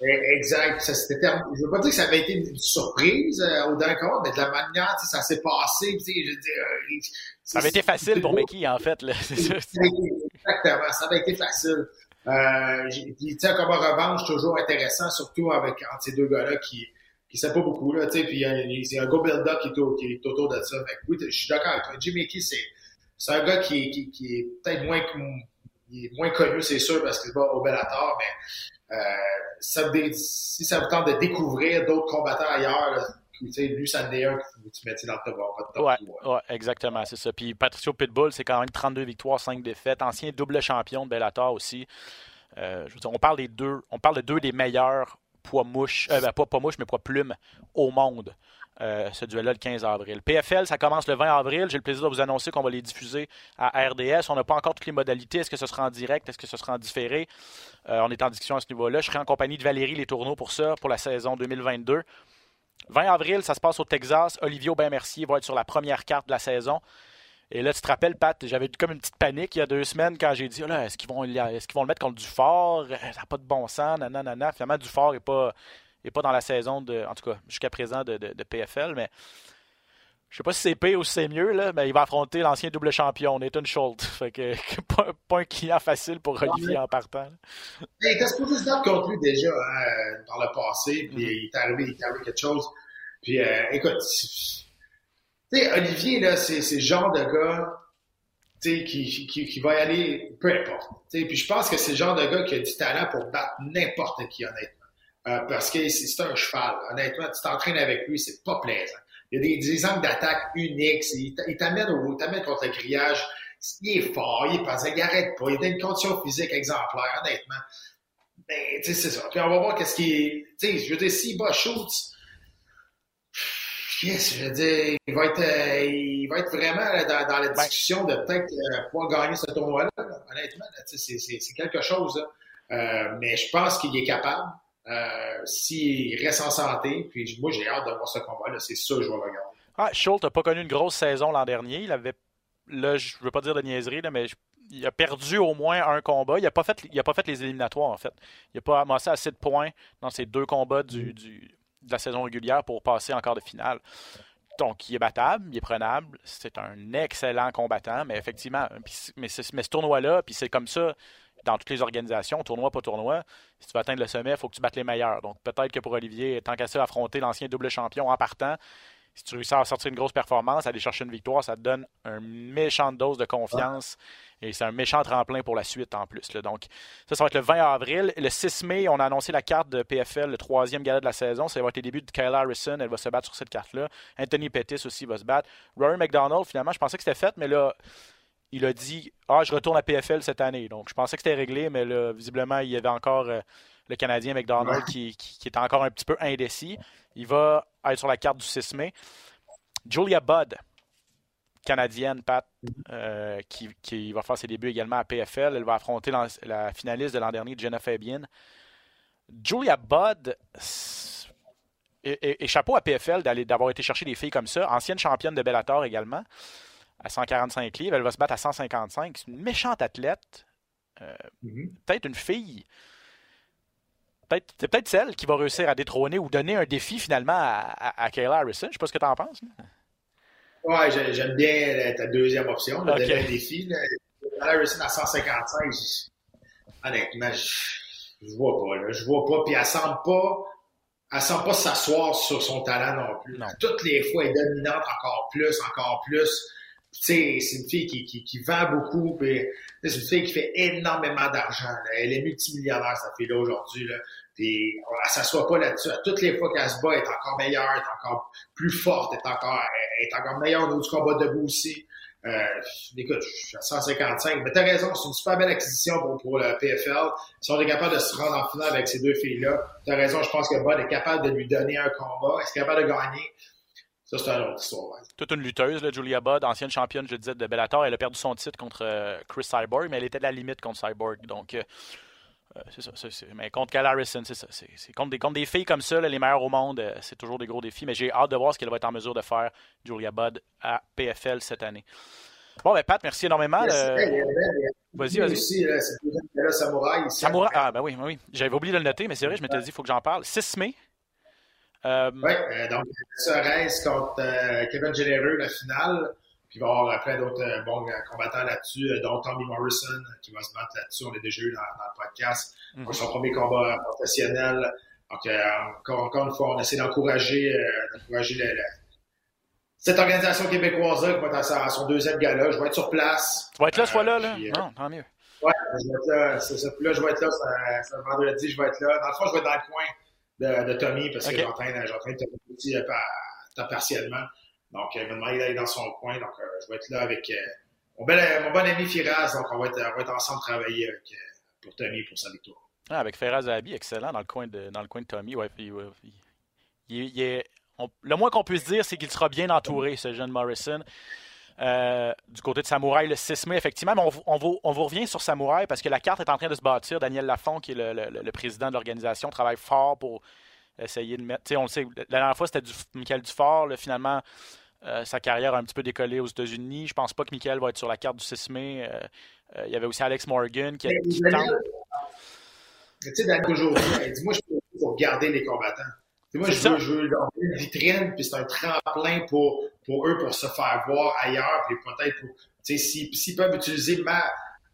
Eh, exact. Ça, je ne veux pas dire que ça avait été une surprise euh, au dernier mais de la manière ça s'est passé. Je veux dire, euh, ça avait été facile pour Mickey, en fait. Là. (laughs) Exactement, ça avait été facile. Euh, puis, un combat revanche, toujours intéressant, surtout avec entre ces deux gars-là qui qui ne savent pas beaucoup. Là, puis il y, a, un go build-up qui, qui, est autour de ça. oui, je suis d'accord avec toi. Jimmy c'est c'est un gars qui, qui, qui est peut-être moins, moins connu, c'est sûr, parce qu'il va au Bellator, mais euh, ça, si ça vous tente de découvrir d'autres combattants ailleurs, là, lui, ça un que tu mettes dans le top, ouais, ouais, exactement, c'est ça. Puis Patricio Pitbull, c'est quand même 32 victoires, 5 défaites. Ancien double champion de Bellator aussi. Euh, je veux dire, on parle des deux, on parle de deux des meilleurs poids mouches, euh, ben, pas poids mouches, mais poids plumes au monde. Euh, ce duel-là le 15 avril. PFL, ça commence le 20 avril. J'ai le plaisir de vous annoncer qu'on va les diffuser à RDS. On n'a pas encore toutes les modalités. Est-ce que ce sera en direct? Est-ce que ce sera en différé? Euh, on est en discussion à ce niveau-là. Je serai en compagnie de Valérie Les Tourneaux pour ça, pour la saison 2022. 20 avril, ça se passe au Texas. Olivier Aubin-Mercier va être sur la première carte de la saison. Et là, tu te rappelles, Pat, j'avais comme une petite panique il y a deux semaines quand j'ai dit oh est-ce qu'ils vont, est qu'ils vont le mettre contre Dufort? Ça n'a pas de bon sens, nanana. Finalement, Dufort n'est pas n'est pas dans la saison de, en tout cas, jusqu'à présent de, PFL, mais je sais pas si c'est pire ou si c'est mieux, là, mais il va affronter l'ancien double champion, Nathan Schultz. (laughs) Fait que, (laughs) pas, un client facile pour Olivier en partant. Il était supposé se battre contre lui déjà hein, dans le passé, puis mm-hmm. il, est arrivé, il est arrivé quelque chose. Puis euh, écoute, tu sais, Olivier, là, c'est, le genre de gars qui, qui, qui, va y aller peu importe. Puis je pense que c'est le genre de gars qui a du talent pour battre n'importe qui, honnêtement. Euh, parce que c'est un cheval. Honnêtement, tu t'entraînes avec lui, c'est pas plaisant. Il y a des, des angles d'attaque uniques. Il t'amène au, t'amène contre le grillage. Il est fort, il est pas, il arrête pas. Il a une condition physique exemplaire, honnêtement. Mais, tu sais, c'est ça. Puis on va voir qu'est-ce qui est, tu sais, je veux dire, s'il bat Schultz, yes, je veux dire, il va être, euh, il va être vraiment dans, dans, la discussion de peut-être euh, pouvoir gagner ce tournoi-là. Honnêtement, c'est quelque chose. Euh, mais je pense qu'il est capable. Euh, s'il reste en santé, puis moi j'ai hâte de voir ce combat-là, c'est sûr que je vais regarder. Ah, Schultz n'a pas connu une grosse saison l'an dernier. Il avait, là, je veux pas dire de niaiserie, mais il a perdu au moins un combat. Il n'a pas, fait, il a pas fait les éliminatoires, en fait. Il n'a pas amassé assez de points dans ces deux combats du, de la saison régulière pour passer encore de finale. Donc, il est battable, il est prenable. C'est un excellent combattant, mais effectivement, mais, mais ce tournoi-là, puis c'est comme ça dans toutes les organisations, tournoi, pas tournoi, si tu veux atteindre le sommet, il faut que tu battes les meilleurs. Donc peut-être que pour Olivier, tant qu'à ça, affronter l'ancien double champion en partant, si tu réussis à sortir une grosse performance, aller chercher une victoire, ça te donne une méchante dose de confiance. Et c'est un méchant tremplin pour la suite en plus. Donc, ça, ça va être le 20 avril. Le 6 mai, on a annoncé la carte de PFL, le troisième gala de la saison. Ça va être le début de Kyle Harrison. Elle va se battre sur cette carte-là. Anthony Pettis aussi va se battre. Rory McDonald, finalement, je pensais que c'était fait, mais là, il a dit Ah, je retourne à PFL cette année. Donc, je pensais que c'était réglé, mais là, visiblement, il y avait encore euh, le Canadien McDonald qui, qui, est encore un petit peu indécis. Il va être sur la carte du 6 mai. Julia Budd, Canadienne, Pat, euh, qui, qui, va faire ses débuts également à PFL. Elle va affronter la, la finaliste de l'an dernier, Jenna Fabian. Julia Budd, et, et, chapeau à PFL d'avoir été chercher des filles comme ça. Ancienne championne de Bellator également, à 145 livres. Elle va se battre à 155. C'est une méchante athlète. Euh, mm-hmm. Peut-être une fille. c'est peut-être celle qui va réussir à détrôner ou donner un défi finalement à, à, Kayla Harrison. Je ne sais pas ce que tu en penses. Ouais, j'aime bien ta deuxième option, le okay. défi. Kayla Harrison à 155, honnêtement, je, ne vois pas. Là, je vois pas. Puis elle semble pas elle semble pas s'asseoir sur son talent non plus. Toutes les fois, elle est dominante encore plus, encore plus. C'est une fille qui, qui, qui vend beaucoup, c'est une fille qui fait énormément d'argent. Elle est multimillionnaire, cette fille-là, aujourd'hui. Là. Puis, elle s'assoit pas là-dessus. Toutes les fois qu'elle se bat, elle est encore meilleure, elle est encore plus forte, elle est encore, elle est encore meilleure au niveau du combat debout aussi. Euh, écoute, je suis à 155. Mais t'as raison, c'est une super belle acquisition pour, pour le PFL. Si on est capable de se rendre en finale avec ces deux filles-là, t'as raison, je pense que Bud est capable de lui donner un combat. Est-ce capable de gagner? Ça, c'est une autre histoire. Toute une lutteuse, là, Julia Budd, ancienne championne, je disais, de Bellator. Elle a perdu son titre contre euh, Chris Cyborg, mais elle était à la limite contre Cyborg. Donc, euh, euh, c'est ça. mais contre Cal Harrison, c'est ça. C'est, contre, des, contre des filles comme ça, les meilleures au monde, euh, c'est toujours des gros défis. Mais j'ai hâte de voir ce qu'elle va être en mesure de faire, Julia Budd, à PFL cette année. Bon, ben Pat, merci énormément. Vas-y, vas-y. Samouraï. Samouraï, ah ben oui, oui. J'avais oublié de le noter, mais c'est vrai, je m'étais dit, il faut que j'en parle. 6 mai. Oui, donc Sorens contre Kevin Généreux, la finale. Puis il va y avoir plein d'autres euh, bons euh, combattants là-dessus, euh, dont Tommy Morrison qui va se battre là-dessus. On l'a déjà eu dans, le podcast. Mm Son premier combat professionnel. Donc, encore, encore une fois, on essaie d'encourager cette organisation québécoise-là qui va être à, son deuxième gala. Je vais être sur place. Tu vas être là ce fois-là, là? non, tant mieux. Oui, je vais être là. C'est ça. là, je vais être là. C'est vendredi, je vais être là. Dans le fond, je vais être dans le coin de, de Tommy parce que j'entraîne, j'entraîne Tommy partiellement. Donc, il m'a demandé d'aller dans son coin. Donc, euh, je vais être là avec euh, mon, bel, mon bon ami Firaz. Donc, on va être, on va être ensemble travailler avec, euh, pour Tommy pour sa victoire. Ah, avec Firaz Abi, excellent dans le coin de, dans le coin de Tommy. Ouais, puis, il, est, le moins qu'on puisse dire, c'est qu'il sera bien entouré, ce jeune Morrison. Du côté de Samouraï le 6 mai, effectivement. Mais on, on, vous, on, vous, revient sur Samouraï parce que la carte est en train de se bâtir. Daniel Lafont, qui est le, le, le président de l'organisation, travaille fort pour essayer de mettre. On le sait, la dernière fois, c'était du, Michael Dufort. finalement, euh, sa carrière a un petit peu décollé aux États-Unis. Je pense pas que Michael va être sur la carte du 6 mai. Euh, euh, il y avait aussi Alex Morgan qui, a, qui tente. Tu sais, aujourd'hui, il dit Moi, je suis pour garder les combattants. Moi, je veux, je veux, leur donner une vitrine, puis c'est un tremplin pour, pour eux pour se faire voir ailleurs, puis peut-être pour. Tu sais, s'ils peuvent utiliser ma,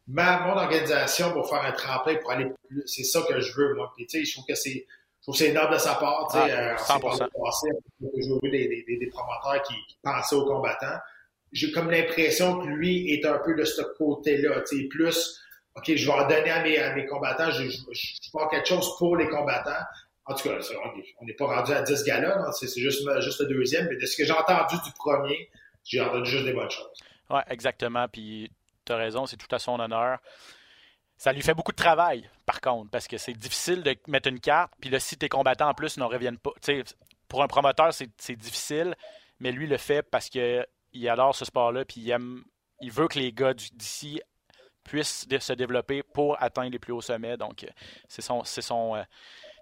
ma, mon organisation pour faire un tremplin pour aller plus. C'est ça que je veux, moi. Puis, tu sais, je trouve que c'est je trouve que c'est énorme de sa part. Ah, euh, 100%. J'ai vu des, des, des, promoteurs qui, qui, pensaient aux combattants. J'ai comme l'impression que lui est un peu de ce côté-là. Plus, OK, je vais en donner à mes, à mes combattants, je, je, je, quelque chose pour les combattants. En tout cas, on n'est pas rendu à 10 gars c'est juste, juste le deuxième, mais de ce que j'ai entendu du premier, j'ai entendu juste des bonnes choses. Oui, exactement. Puis tu as raison, c'est tout à son honneur. Ça lui fait beaucoup de travail, par contre, parce que c'est difficile de mettre une carte, puis là, si tes combattants en plus ne reviennent pas. pour un promoteur, c'est difficile, mais lui le fait parce qu'il adore ce sport-là, puis il, aime, il veut que les gars d'ici puissent se développer pour atteindre les plus hauts sommets. Donc, c'est son, son, euh,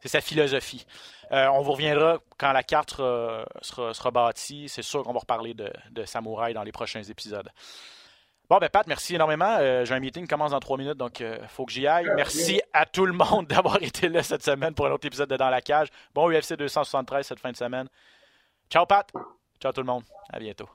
c'est sa philosophie. Euh, on vous reviendra quand la carte sera, sera, bâtie. C'est sûr qu'on va reparler de, de Samouraï dans les prochains épisodes. Bon, ben Pat, merci énormément. Euh, j'ai un meeting qui commence dans trois minutes, donc il euh, faut que j'y aille. Merci à tout le monde (laughs) d'avoir été là cette semaine pour un autre épisode de Dans la cage. Bon UFC 273 cette fin de semaine. Ciao Pat. Ciao tout le monde. À bientôt.